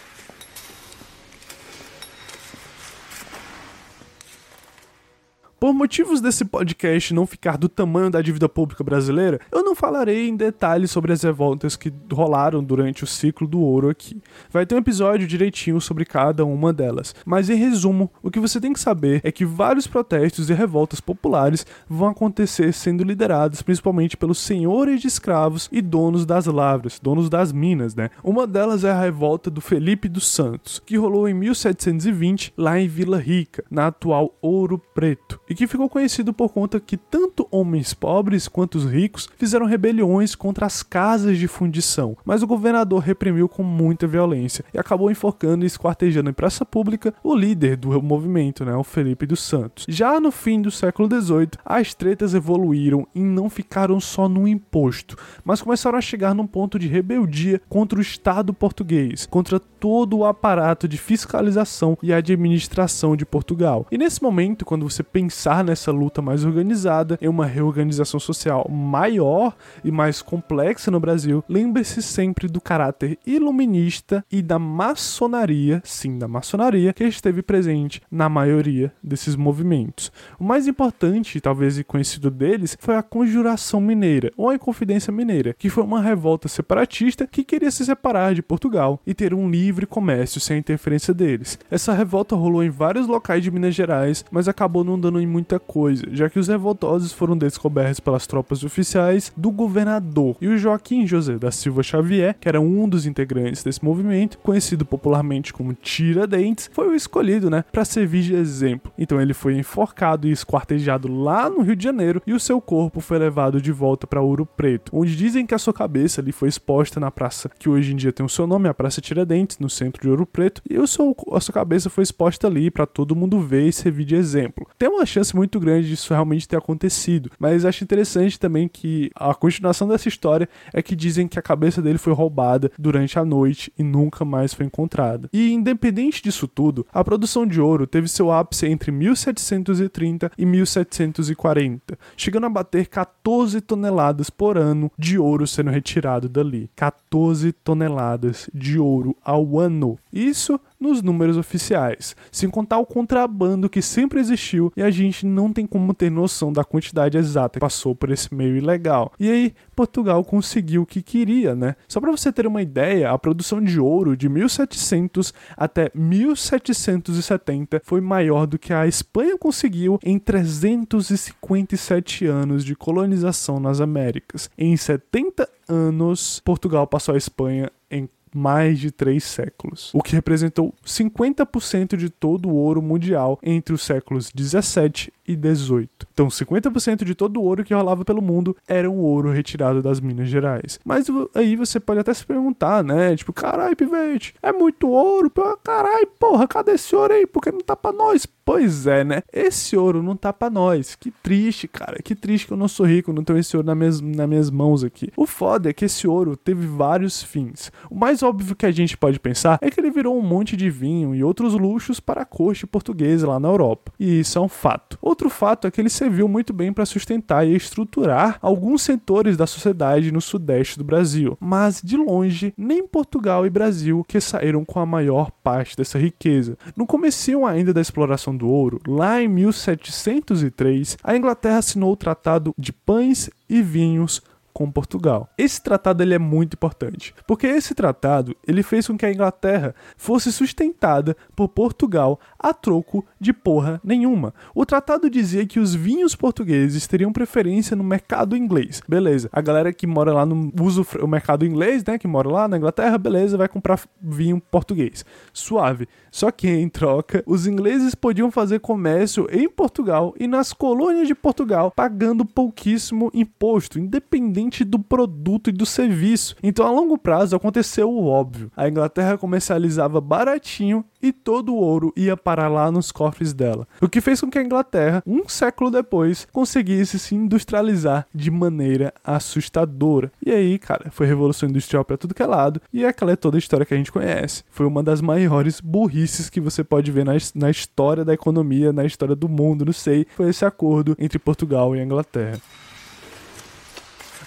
Por motivos desse podcast não ficar do tamanho da dívida pública brasileira, eu não falarei em detalhes sobre as revoltas que rolaram durante o ciclo do ouro aqui. Vai ter um episódio direitinho sobre cada uma delas. Mas em resumo, o que você tem que saber é que vários protestos e revoltas populares vão acontecer sendo liderados principalmente pelos senhores de escravos e donos das lavras, donos das minas, né? Uma delas é a revolta do Felipe dos Santos, que rolou em 1720 lá em Vila Rica, na atual Ouro Preto e que ficou conhecido por conta que tanto homens pobres quanto os ricos fizeram rebeliões contra as casas de fundição, mas o governador reprimiu com muita violência e acabou enforcando e esquartejando em praça pública o líder do movimento, né, o Felipe dos Santos. Já no fim do século XVIII, as tretas evoluíram e não ficaram só no imposto, mas começaram a chegar num ponto de rebeldia contra o Estado português, contra todo o aparato de fiscalização e administração de Portugal. E nesse momento, quando você pensa pensar nessa luta mais organizada, em uma reorganização social maior e mais complexa no Brasil, lembre-se sempre do caráter iluminista e da maçonaria, sim, da maçonaria, que esteve presente na maioria desses movimentos. O mais importante, talvez e conhecido deles, foi a Conjuração Mineira, ou a Inconfidência Mineira, que foi uma revolta separatista que queria se separar de Portugal e ter um livre comércio sem a interferência deles. Essa revolta rolou em vários locais de Minas Gerais, mas acabou não dando em muita coisa, já que os revoltosos foram descobertos pelas tropas oficiais do governador. E o Joaquim José da Silva Xavier, que era um dos integrantes desse movimento, conhecido popularmente como Tiradentes, foi o escolhido, né, para servir de exemplo. Então ele foi enforcado e esquartejado lá no Rio de Janeiro e o seu corpo foi levado de volta para Ouro Preto, onde dizem que a sua cabeça ali foi exposta na praça que hoje em dia tem o seu nome, a Praça Tiradentes, no centro de Ouro Preto, e o seu, a sua cabeça foi exposta ali para todo mundo ver e servir de exemplo. Tem uma chance muito grande disso realmente ter acontecido. Mas acho interessante também que a continuação dessa história é que dizem que a cabeça dele foi roubada durante a noite e nunca mais foi encontrada. E independente disso tudo, a produção de ouro teve seu ápice entre 1730 e 1740, chegando a bater 14 toneladas por ano de ouro sendo retirado dali. 14 toneladas de ouro ao ano. Isso nos números oficiais, sem contar o contrabando que sempre existiu e a gente não tem como ter noção da quantidade exata que passou por esse meio ilegal. E aí, Portugal conseguiu o que queria, né? Só para você ter uma ideia, a produção de ouro de 1700 até 1770 foi maior do que a Espanha conseguiu em 357 anos de colonização nas Américas. Em 70 anos, Portugal passou a Espanha em mais de três séculos, o que representou 50% de todo o ouro mundial entre os séculos 17 18. Então, 50% de todo o ouro que rolava pelo mundo era um ouro retirado das Minas Gerais. Mas aí você pode até se perguntar, né? Tipo, carai, pivete, é muito ouro? Carai, porra, cadê esse ouro aí? Por que não tá pra nós? Pois é, né? Esse ouro não tá pra nós. Que triste, cara. Que triste que eu não sou rico, não tenho esse ouro nas minhas, nas minhas mãos aqui. O foda é que esse ouro teve vários fins. O mais óbvio que a gente pode pensar é que ele virou um monte de vinho e outros luxos para a corte portuguesa lá na Europa. E isso é um fato. Outro fato é que ele serviu muito bem para sustentar e estruturar alguns setores da sociedade no sudeste do Brasil. Mas, de longe, nem Portugal e Brasil que saíram com a maior parte dessa riqueza. No começo ainda da exploração do ouro, lá em 1703, a Inglaterra assinou o Tratado de Pães e Vinhos com Portugal. Esse tratado ele é muito importante, porque esse tratado ele fez com que a Inglaterra fosse sustentada por Portugal a troco de porra nenhuma. O tratado dizia que os vinhos portugueses teriam preferência no mercado inglês. Beleza. A galera que mora lá no usa o mercado inglês, né, que mora lá na Inglaterra, beleza, vai comprar vinho português. Suave. Só que em troca, os ingleses podiam fazer comércio em Portugal e nas colônias de Portugal, pagando pouquíssimo imposto, independente do produto e do serviço. Então, a longo prazo, aconteceu o óbvio. A Inglaterra comercializava baratinho e todo o ouro ia parar lá nos cofres dela. O que fez com que a Inglaterra, um século depois, conseguisse se industrializar de maneira assustadora. E aí, cara, foi revolução industrial para tudo que é lado, e aquela é toda a história que a gente conhece. Foi uma das maiores burrices que você pode ver na, na história da economia, na história do mundo, não sei. Foi esse acordo entre Portugal e Inglaterra.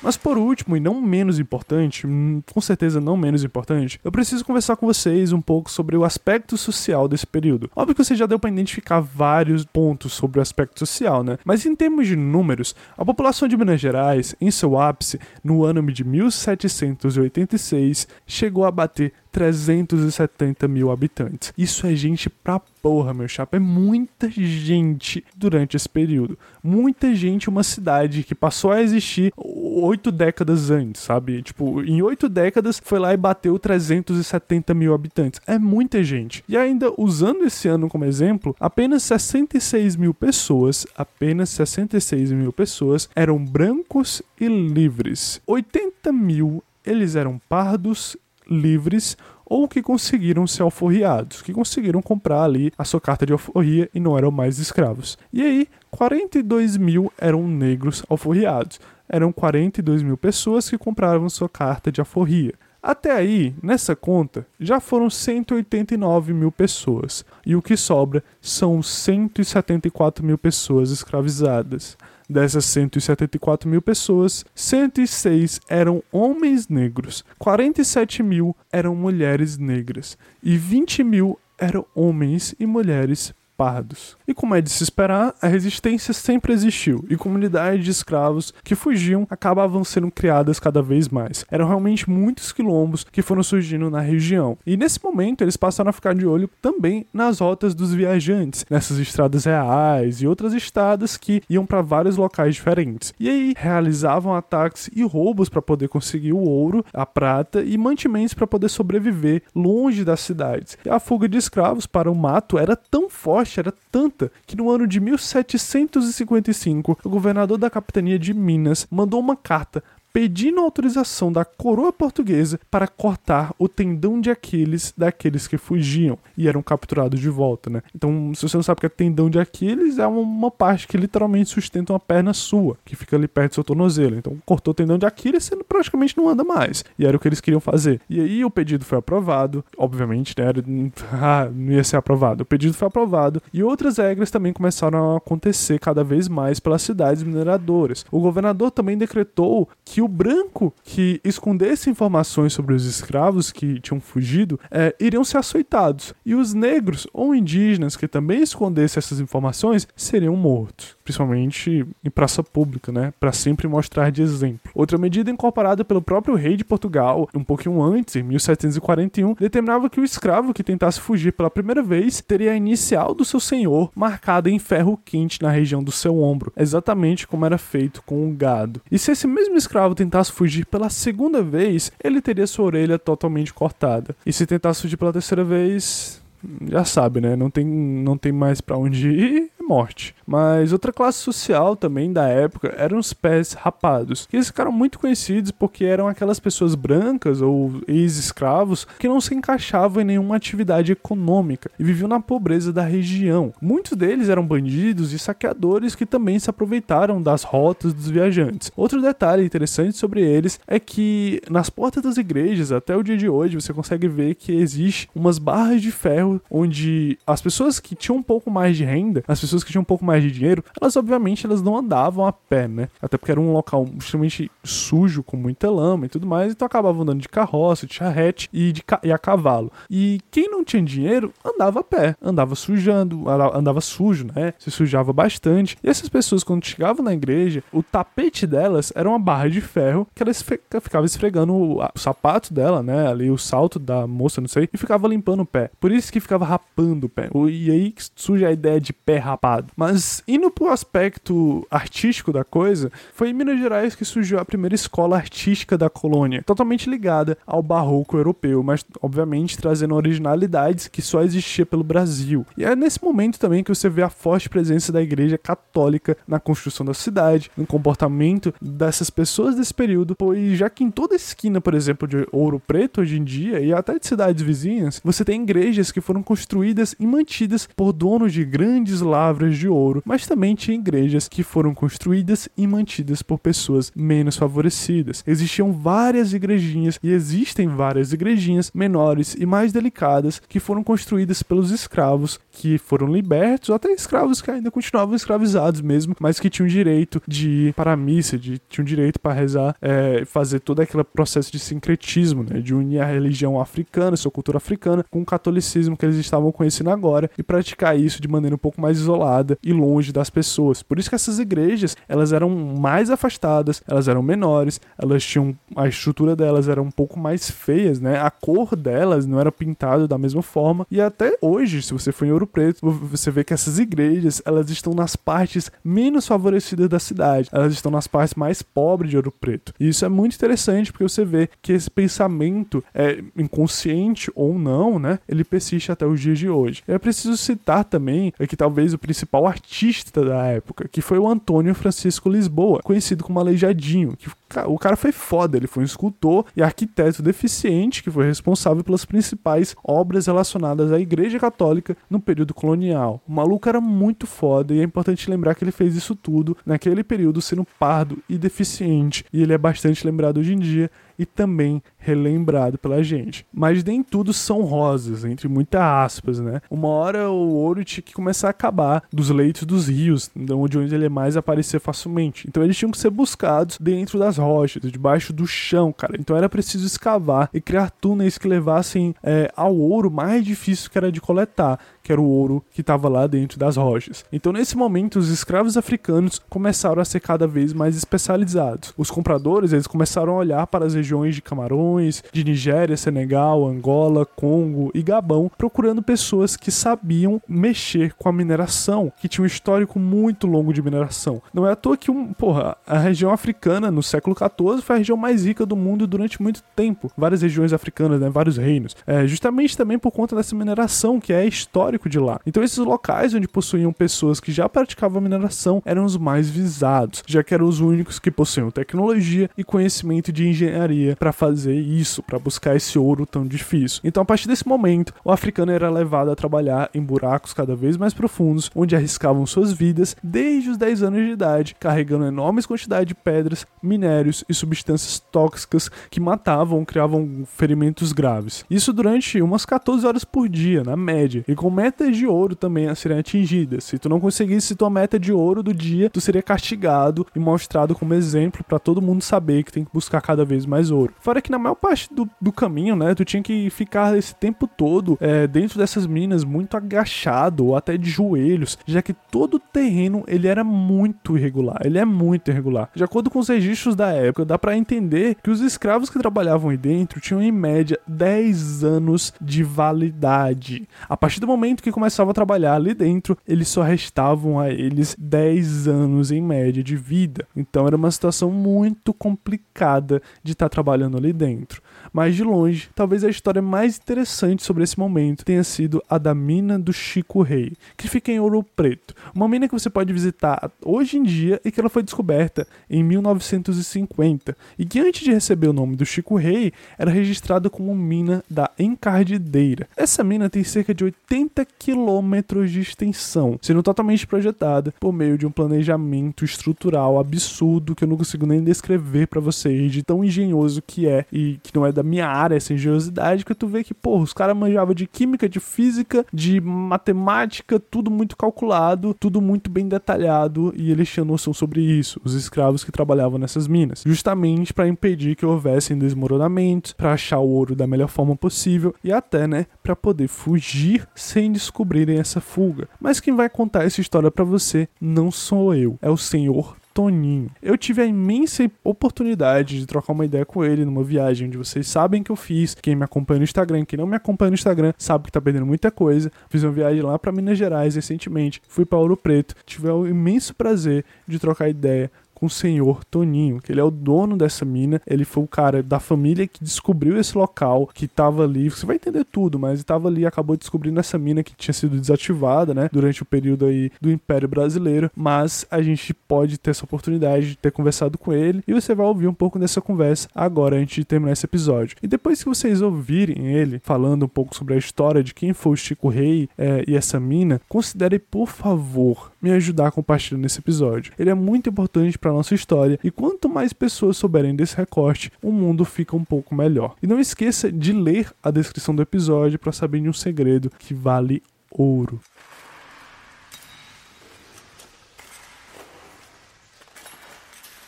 Mas por último, e não menos importante, hum, com certeza não menos importante, eu preciso conversar com vocês um pouco sobre o aspecto social desse período. Óbvio que você já deu para identificar vários pontos sobre o aspecto social, né? Mas em termos de números, a população de Minas Gerais, em seu ápice, no ano de 1786, chegou a bater 370 mil habitantes. Isso é gente pra porra, meu chapa. É muita gente durante esse período. Muita gente, uma cidade que passou a existir oito décadas antes, sabe? Tipo, em oito décadas foi lá e bateu 370 mil habitantes. É muita gente. E ainda, usando esse ano como exemplo, apenas 66 mil pessoas, apenas 66 mil pessoas eram brancos e livres. 80 mil eles eram pardos livres ou que conseguiram ser alforriados, que conseguiram comprar ali a sua carta de alforria e não eram mais escravos. E aí, 42 mil eram negros alforriados. Eram 42 mil pessoas que compravam sua carta de alforria. Até aí, nessa conta, já foram 189 mil pessoas, e o que sobra são 174 mil pessoas escravizadas. Dessas 174 mil pessoas, 106 eram homens negros, 47 mil eram mulheres negras e 20 mil eram homens e mulheres pardos. E como é de se esperar, a resistência sempre existiu e comunidades de escravos que fugiam acabavam sendo criadas cada vez mais. Eram realmente muitos quilombos que foram surgindo na região. E nesse momento eles passaram a ficar de olho também nas rotas dos viajantes, nessas estradas reais e outras estradas que iam para vários locais diferentes. E aí realizavam ataques e roubos para poder conseguir o ouro, a prata e mantimentos para poder sobreviver longe das cidades. E a fuga de escravos para o mato era tão forte era tanta que no ano de 1755, o governador da capitania de Minas mandou uma carta pedindo autorização da coroa portuguesa para cortar o tendão de Aquiles daqueles que fugiam e eram capturados de volta, né? Então, se você não sabe o que é tendão de Aquiles, é uma parte que literalmente sustenta uma perna sua, que fica ali perto do seu tornozelo. Então, cortou o tendão de Aquiles, você praticamente não anda mais. E era o que eles queriam fazer. E aí o pedido foi aprovado, obviamente, né? Era, ah, não ia ser aprovado. O pedido foi aprovado e outras regras também começaram a acontecer cada vez mais pelas cidades mineradoras. O governador também decretou que o o branco que escondesse informações sobre os escravos que tinham fugido é, iriam ser açoitados, e os negros ou indígenas que também escondessem essas informações seriam mortos principalmente em praça pública, né, para sempre mostrar de exemplo. Outra medida incorporada pelo próprio rei de Portugal, um pouquinho antes, em 1741, determinava que o escravo que tentasse fugir pela primeira vez teria a inicial do seu senhor marcada em ferro quente na região do seu ombro, exatamente como era feito com o gado. E se esse mesmo escravo tentasse fugir pela segunda vez, ele teria sua orelha totalmente cortada. E se tentasse fugir pela terceira vez, já sabe, né? Não tem, não tem mais para onde ir, morte. Mas outra classe social também da época eram os pés rapados, que eles ficaram muito conhecidos porque eram aquelas pessoas brancas ou ex-escravos que não se encaixavam em nenhuma atividade econômica e viviam na pobreza da região. Muitos deles eram bandidos e saqueadores que também se aproveitaram das rotas dos viajantes. Outro detalhe interessante sobre eles é que nas portas das igrejas, até o dia de hoje, você consegue ver que existe umas barras de ferro onde as pessoas que tinham um pouco mais de renda, as pessoas que tinham um pouco mais de dinheiro, elas obviamente elas não andavam a pé, né? Até porque era um local extremamente sujo, com muita lama e tudo mais, então acabavam andando de carroça, de charrete e, de e a cavalo. E quem não tinha dinheiro andava a pé, andava sujando, andava sujo, né? Se sujava bastante. E essas pessoas, quando chegavam na igreja, o tapete delas era uma barra de ferro que elas ficavam esfregando o, o sapato dela, né? Ali o salto da moça, não sei, e ficava limpando o pé. Por isso que ficava rapando o pé. E aí surge a ideia de pé rapado. Mas indo pro aspecto artístico da coisa, foi em Minas Gerais que surgiu a primeira escola artística da colônia, totalmente ligada ao barroco europeu, mas obviamente trazendo originalidades que só existia pelo Brasil. E é nesse momento também que você vê a forte presença da igreja católica na construção da cidade, no comportamento dessas pessoas desse período, pois já que em toda esquina, por exemplo, de Ouro Preto hoje em dia, e até de cidades vizinhas, você tem igrejas que foram construídas e mantidas por donos de grandes lavras de ouro, mas também tinha igrejas que foram construídas e mantidas por pessoas menos favorecidas. Existiam várias igrejinhas e existem várias igrejinhas menores e mais delicadas que foram construídas pelos escravos que foram libertos, ou até escravos que ainda continuavam escravizados mesmo, mas que tinham direito de ir para a missa, de, tinham direito para rezar, é, fazer todo aquele processo de sincretismo, né, de unir a religião africana, sua cultura africana, com o catolicismo que eles estavam conhecendo agora e praticar isso de maneira um pouco mais isolada e longe das pessoas. Por isso que essas igrejas, elas eram mais afastadas, elas eram menores, elas tinham a estrutura delas era um pouco mais feias, né? A cor delas não era pintada da mesma forma e até hoje, se você for em Ouro Preto, você vê que essas igrejas, elas estão nas partes menos favorecidas da cidade. Elas estão nas partes mais pobres de Ouro Preto. E isso é muito interessante porque você vê que esse pensamento é inconsciente ou não, né? Ele persiste até os dias de hoje. É preciso citar também é que talvez o principal artista da época, que foi o Antônio Francisco Lisboa, conhecido como Aleijadinho, que o cara foi foda, ele foi um escultor e arquiteto deficiente que foi responsável pelas principais obras relacionadas à Igreja Católica no período colonial. O maluco era muito foda e é importante lembrar que ele fez isso tudo naquele período sendo pardo e deficiente, e ele é bastante lembrado hoje em dia e também relembrado pela gente. Mas nem tudo são rosas, entre muitas aspas, né? Uma hora o ouro tinha que começar a acabar dos leitos dos rios, de onde ele é mais aparecer facilmente. Então eles tinham que ser buscados dentro das rochas, debaixo do chão, cara. Então era preciso escavar e criar túneis que levassem é, ao ouro mais difícil que era de coletar, que era o ouro que estava lá dentro das rochas. Então, nesse momento, os escravos africanos começaram a ser cada vez mais especializados. Os compradores eles começaram a olhar para as regiões de Camarões, de Nigéria, Senegal, Angola, Congo e Gabão, procurando pessoas que sabiam mexer com a mineração, que tinha um histórico muito longo de mineração. Não é à toa que um, porra, a região africana no século XIV foi a região mais rica do mundo durante muito tempo. Várias regiões africanas, né, vários reinos. É, justamente também por conta dessa mineração que é histórico de lá. Então esses locais onde possuíam pessoas que já praticavam mineração eram os mais visados, já que eram os únicos que possuíam tecnologia e conhecimento de engenharia para fazer isso, para buscar esse ouro tão difícil. Então a partir desse momento, o africano era levado a trabalhar em buracos cada vez mais profundos, onde arriscavam suas vidas desde os 10 anos de idade, carregando enormes quantidades de pedras, minérios e substâncias tóxicas que matavam criavam ferimentos graves. Isso durante umas 14 horas por dia, na média, e com metas de ouro também a serem atingidas. Se tu não conseguisse tua meta de ouro do dia, tu seria castigado e mostrado como exemplo para todo mundo saber que tem que buscar cada vez mais ouro. Fora que na maior parte do, do caminho, né, tu tinha que ficar esse tempo todo é, dentro dessas minas muito agachado ou até de joelhos, já que todo o terreno ele era muito irregular. Ele é muito irregular. De acordo com os registros da época, dá para entender que os escravos que trabalhavam aí dentro tinham em média 10 anos de validade. A partir do momento momento que começavam a trabalhar ali dentro, eles só restavam a eles 10 anos em média de vida. Então era uma situação muito complicada de estar tá trabalhando ali dentro. Mas de longe, talvez a história mais interessante sobre esse momento tenha sido a da mina do Chico Rei, que fica em Ouro Preto. Uma mina que você pode visitar hoje em dia e que ela foi descoberta em 1950 e que antes de receber o nome do Chico Rei era registrada como mina da Encardideira. Essa mina tem cerca de 80 quilômetros de extensão, sendo totalmente projetada por meio de um planejamento estrutural absurdo que eu não consigo nem descrever para vocês de tão engenhoso que é e que não é da minha área essa engenhosidade que tu vê que, pô, os caras manjavam de química, de física, de matemática, tudo muito calculado, tudo muito bem detalhado e eles tinham noção sobre isso, os escravos que trabalhavam nessas minas, justamente para impedir que houvessem desmoronamentos, para achar o ouro da melhor forma possível e até, né, para poder fugir sem descobrirem essa fuga. Mas quem vai contar essa história para você não sou eu, é o senhor Toninho. Eu tive a imensa oportunidade de trocar uma ideia com ele numa viagem onde vocês sabem que eu fiz. Quem me acompanha no Instagram, quem não me acompanha no Instagram, sabe que tá perdendo muita coisa. Fiz uma viagem lá para Minas Gerais recentemente, fui para Ouro Preto. Tive o imenso prazer de trocar ideia com o senhor Toninho, que ele é o dono dessa mina, ele foi o cara da família que descobriu esse local, que estava ali, você vai entender tudo, mas estava ali, acabou descobrindo essa mina que tinha sido desativada, né, durante o período aí do Império Brasileiro, mas a gente pode ter essa oportunidade de ter conversado com ele e você vai ouvir um pouco dessa conversa agora antes de terminar esse episódio. E depois que vocês ouvirem ele falando um pouco sobre a história de quem foi o Chico Rei é, e essa mina, considere por favor me ajudar compartilhando esse episódio. Ele é muito importante nossa história e quanto mais pessoas souberem desse recorte, o mundo fica um pouco melhor. E não esqueça de ler a descrição do episódio para saber de um segredo que vale ouro.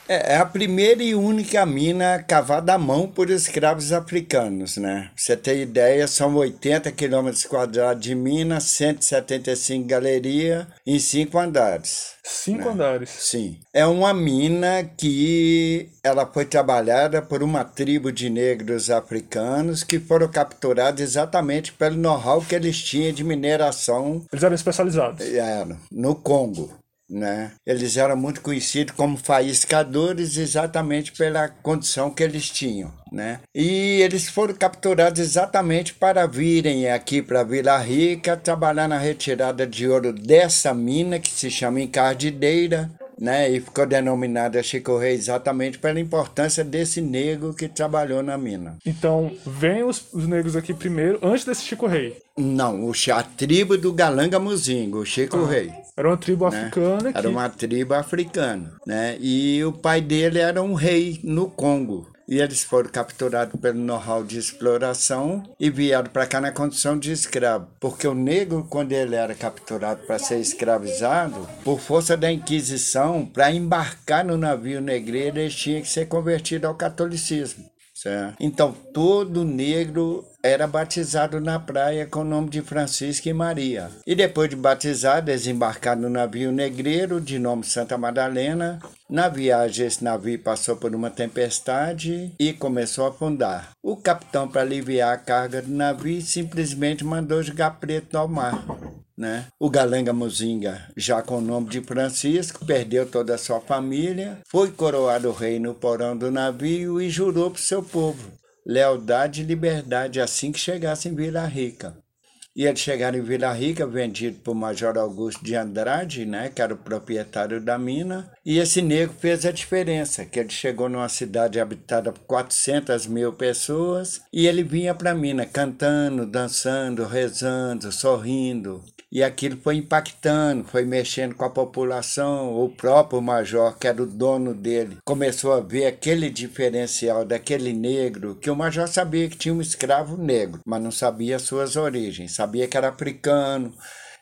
É, é a primeira e única mina cavada à mão por escravos africanos, né? Pra você ter ideia, são 80 quilômetros quadrados de mina, 175 galeria em cinco andares. Cinco né? andares. Sim. É uma mina que ela foi trabalhada por uma tribo de negros africanos que foram capturados exatamente pelo know-how que eles tinham de mineração. Eles eram especializados. Eram, no Congo né? Eles eram muito conhecidos como faiscadores exatamente pela condição que eles tinham, né? E eles foram capturados exatamente para virem aqui para Vila Rica trabalhar na retirada de ouro dessa mina que se chama Encardideira, né? E ficou denominada Chico Rei exatamente pela importância desse negro que trabalhou na mina. Então, vem os, os negros aqui primeiro, antes desse Chico Rei. Não, o, a tribo do Galanga Muzingo, o Chico ah, Rei. Era uma tribo né? africana. Era uma tribo africana, né? E o pai dele era um rei no Congo e eles foram capturados pelo know-how de exploração e vieram para cá na condição de escravo. Porque o negro, quando ele era capturado para ser escravizado, por força da Inquisição, para embarcar no navio negreiro, ele tinha que ser convertido ao catolicismo. Certo? Então, todo negro era batizado na praia com o nome de Francisco e Maria. E depois de batizado, desembarcado no navio negreiro de nome Santa Madalena. Na viagem, esse navio passou por uma tempestade e começou a afundar. O capitão, para aliviar a carga do navio, simplesmente mandou jogar preto ao mar. Né? O Galanga Muzinga, já com o nome de Francisco, perdeu toda a sua família, foi coroado rei no porão do navio e jurou para o seu povo lealdade e liberdade assim que chegasse em Vila Rica. E eles chegaram em Vila Rica, vendido por Major Augusto de Andrade, né, que era o proprietário da mina. E esse negro fez a diferença, que ele chegou numa cidade habitada por 400 mil pessoas e ele vinha para a mina cantando, dançando, rezando, sorrindo. E aquilo foi impactando, foi mexendo com a população. O próprio major, que era o dono dele, começou a ver aquele diferencial daquele negro, que o major sabia que tinha um escravo negro, mas não sabia suas origens, sabia que era africano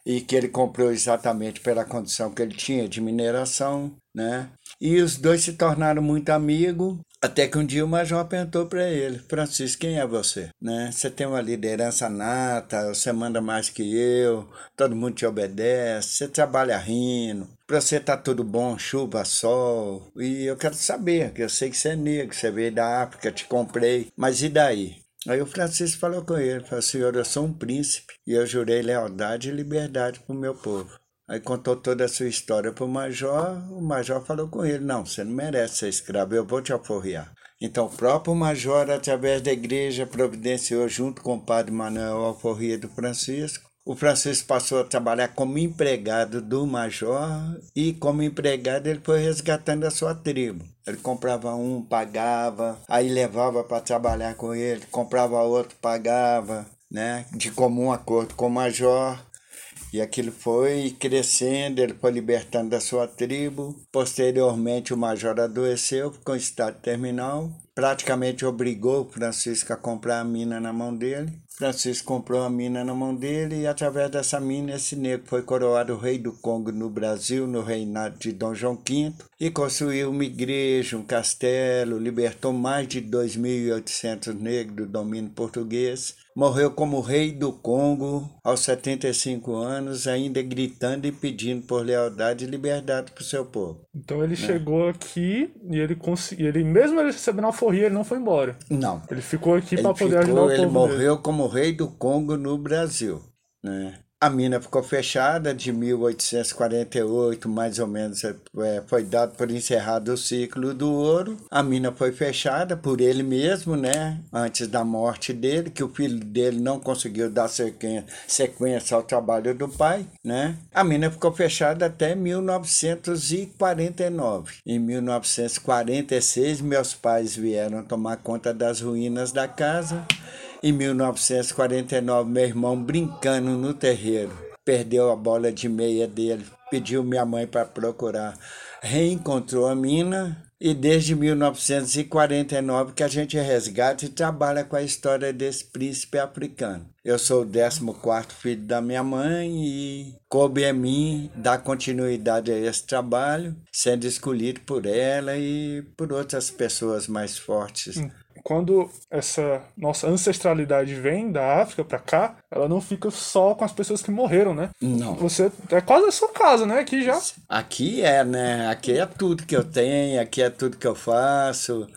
e que ele comprou exatamente pela condição que ele tinha de mineração, né? E os dois se tornaram muito amigos até que um dia o major perguntou para ele, Francisco, quem é você? Né? Você tem uma liderança nata, você manda mais que eu, todo mundo te obedece, você trabalha rindo, para você tá tudo bom, chuva, sol, e eu quero saber, que eu sei que você é negro, você veio da África, te comprei, mas e daí? Aí o Francisco falou com ele, falou, senhor, eu sou um príncipe e eu jurei lealdade e liberdade para o meu povo. Aí contou toda a sua história para o major. O major falou com ele: Não, você não merece ser escravo, eu vou te aforrear. Então, o próprio major, através da igreja, providenciou, junto com o padre Manuel Alforria do Francisco, o Francisco passou a trabalhar como empregado do major e, como empregado, ele foi resgatando a sua tribo. Ele comprava um, pagava, aí levava para trabalhar com ele, comprava outro, pagava, né? De comum acordo com o major. E aquilo foi crescendo, ele foi libertando da sua tribo. Posteriormente, o major adoeceu, ficou em estado terminal. Praticamente obrigou o Francisco a comprar a mina na mão dele. Francisco comprou a mina na mão dele e, através dessa mina, esse negro foi coroado rei do Congo no Brasil, no reinado de Dom João V, e construiu uma igreja, um castelo, libertou mais de 2.800 negros do domínio português morreu como rei do Congo aos 75 anos, ainda gritando e pedindo por lealdade e liberdade para o seu povo. Então ele né? chegou aqui e ele conseguiu, ele mesmo ele recebendo alforria, ele não foi embora. Não. Ele ficou aqui para poder ajudar o povo. Ele morreu dele. como rei do Congo no Brasil, né? A mina ficou fechada de 1848, mais ou menos, é, foi dado por encerrado o ciclo do ouro. A mina foi fechada por ele mesmo, né? Antes da morte dele, que o filho dele não conseguiu dar sequência ao trabalho do pai, né? A mina ficou fechada até 1949. Em 1946, meus pais vieram tomar conta das ruínas da casa. Em 1949, meu irmão brincando no terreiro, perdeu a bola de meia dele, pediu minha mãe para procurar. Reencontrou a mina e desde 1949 que a gente resgata e trabalha com a história desse príncipe africano. Eu sou o 14 filho da minha mãe e coube a mim dar continuidade a esse trabalho, sendo escolhido por ela e por outras pessoas mais fortes. Hum quando essa nossa ancestralidade vem da África para cá, ela não fica só com as pessoas que morreram, né? Não. Você é quase a sua casa, né? Aqui já. Aqui é, né? Aqui é tudo que eu tenho, aqui é tudo que eu faço.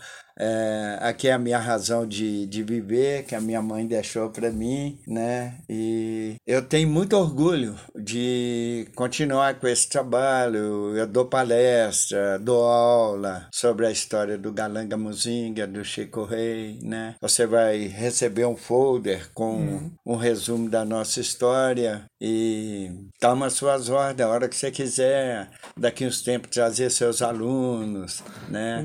É, aqui é a minha razão de, de viver, que a minha mãe deixou para mim, né? E eu tenho muito orgulho de continuar com esse trabalho. Eu dou palestra, dou aula sobre a história do Galanga Muzinga, do Chico Rei, né? Você vai receber um folder com hum. um resumo da nossa história e toma suas ordens a hora que você quiser. Daqui uns tempos trazer seus alunos, né?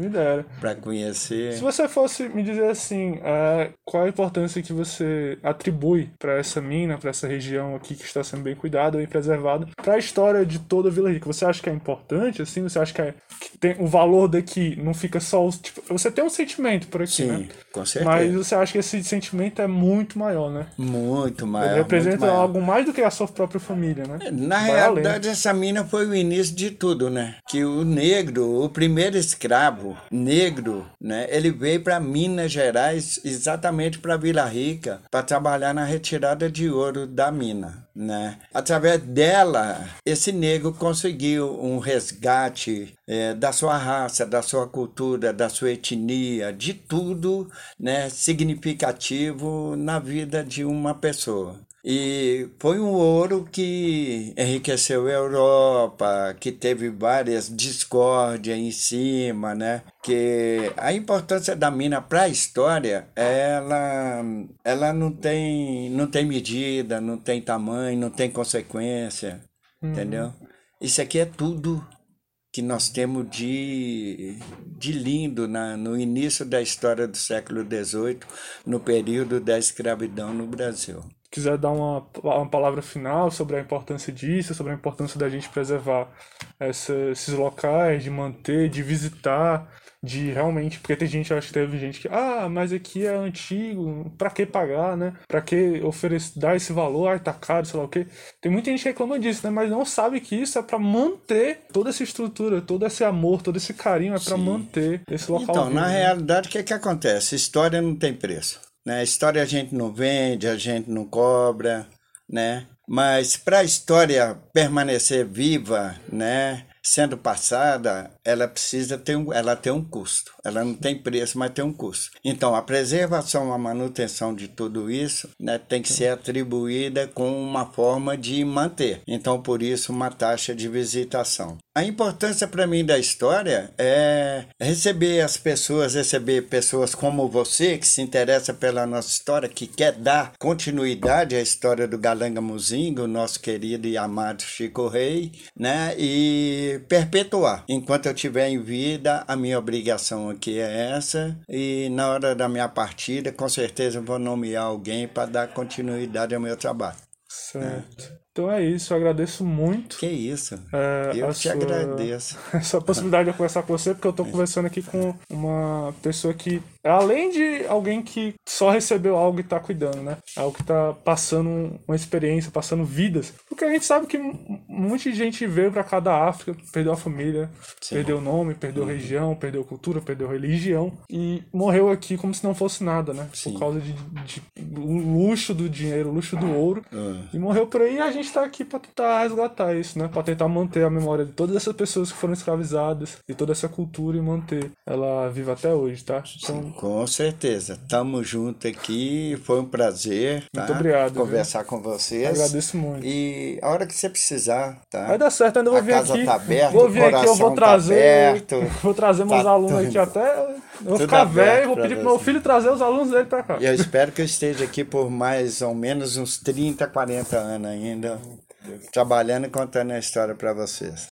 Para conhecer se você fosse me dizer assim, uh, qual a importância que você atribui para essa mina, para essa região aqui que está sendo bem cuidada, bem preservada, para a história de toda a Vila Rica, você acha que é importante? Assim, você acha que, é, que tem o valor daqui não fica só tipo, você tem um sentimento por aqui, Sim, né? com certeza. Mas você acha que esse sentimento é muito maior, né? Muito maior. Ele representa maior. algo mais do que a sua própria família, né? Na Vai realidade, além. essa mina foi o início de tudo, né? Que o negro, o primeiro escravo negro, né? Ele veio para Minas Gerais, exatamente para Vila Rica, para trabalhar na retirada de ouro da mina. Né? Através dela, esse negro conseguiu um resgate é, da sua raça, da sua cultura, da sua etnia, de tudo né, significativo na vida de uma pessoa. E foi um ouro que enriqueceu a Europa, que teve várias discórdias em cima, né? Que a importância da mina para a história, ela, ela não, tem, não tem medida, não tem tamanho, não tem consequência, uhum. entendeu? Isso aqui é tudo que nós temos de, de lindo na, no início da história do século XVIII, no período da escravidão no Brasil quiser dar uma, uma palavra final sobre a importância disso, sobre a importância da gente preservar essa, esses locais, de manter, de visitar, de realmente, porque tem gente, acho que teve gente que, ah, mas aqui é antigo, pra que pagar, né? Pra que oferecer, dar esse valor, ah, tá caro, sei lá o quê. Tem muita gente que reclama disso, né? Mas não sabe que isso é para manter toda essa estrutura, todo esse amor, todo esse carinho, é para manter esse local. Então, vivo, na né? realidade, o que, que acontece? História não tem preço. Né? História a gente não vende, a gente não cobra, né? Mas para a história permanecer viva, né, sendo passada, ela precisa ter um, ela tem um custo. Ela não tem preço, mas tem um custo. Então, a preservação, a manutenção de tudo isso, né, tem que ser atribuída com uma forma de manter. Então, por isso, uma taxa de visitação. A importância para mim da história é receber as pessoas, receber pessoas como você, que se interessa pela nossa história, que quer dar continuidade à história do Galanga Muzingo, nosso querido e amado Chico Rei, né? E perpetuar. Enquanto eu estiver em vida, a minha obrigação aqui é essa. E na hora da minha partida, com certeza vou nomear alguém para dar continuidade ao meu trabalho. Certo. Então é isso, eu agradeço muito. Que isso. É, eu te sua- agradeço. Essa possibilidade de conversar com você, porque eu tô conversando aqui com uma pessoa que, além de alguém que só recebeu algo e tá cuidando, né? Algo que tá passando uma experiência, passando vidas. Porque a gente sabe que de gente veio pra cá da África, perdeu a família, perdeu o nome, perdeu região, perdeu cultura, perdeu religião e morreu aqui como se não fosse nada, né? Por causa de, de o luxo do dinheiro, o luxo do ouro. E morreu por aí e a gente tá aqui pra tentar resgatar isso, né? Pra tentar manter a memória de todas essas pessoas que foram escravizadas, de toda essa cultura e manter ela viva até hoje, tá? Então, Com certeza. Tamo junto aqui. Foi um prazer. Muito tá? obrigado, Conversar com vocês. agradeço muito. E a hora que você precisar, tá? Vai dar certo, ainda vou A vir casa aqui. tá aberta, vou vir aqui, eu vou tá trazer. aberto. vou trazer meus Tá alunos tudo- aqui até. Eu vou tudo ficar velho, vou pedir pro meu filho trazer os alunos dele pra cá. E eu espero que eu esteja aqui por mais ou menos uns 30, 40 anos ainda, trabalhando e contando a história para vocês.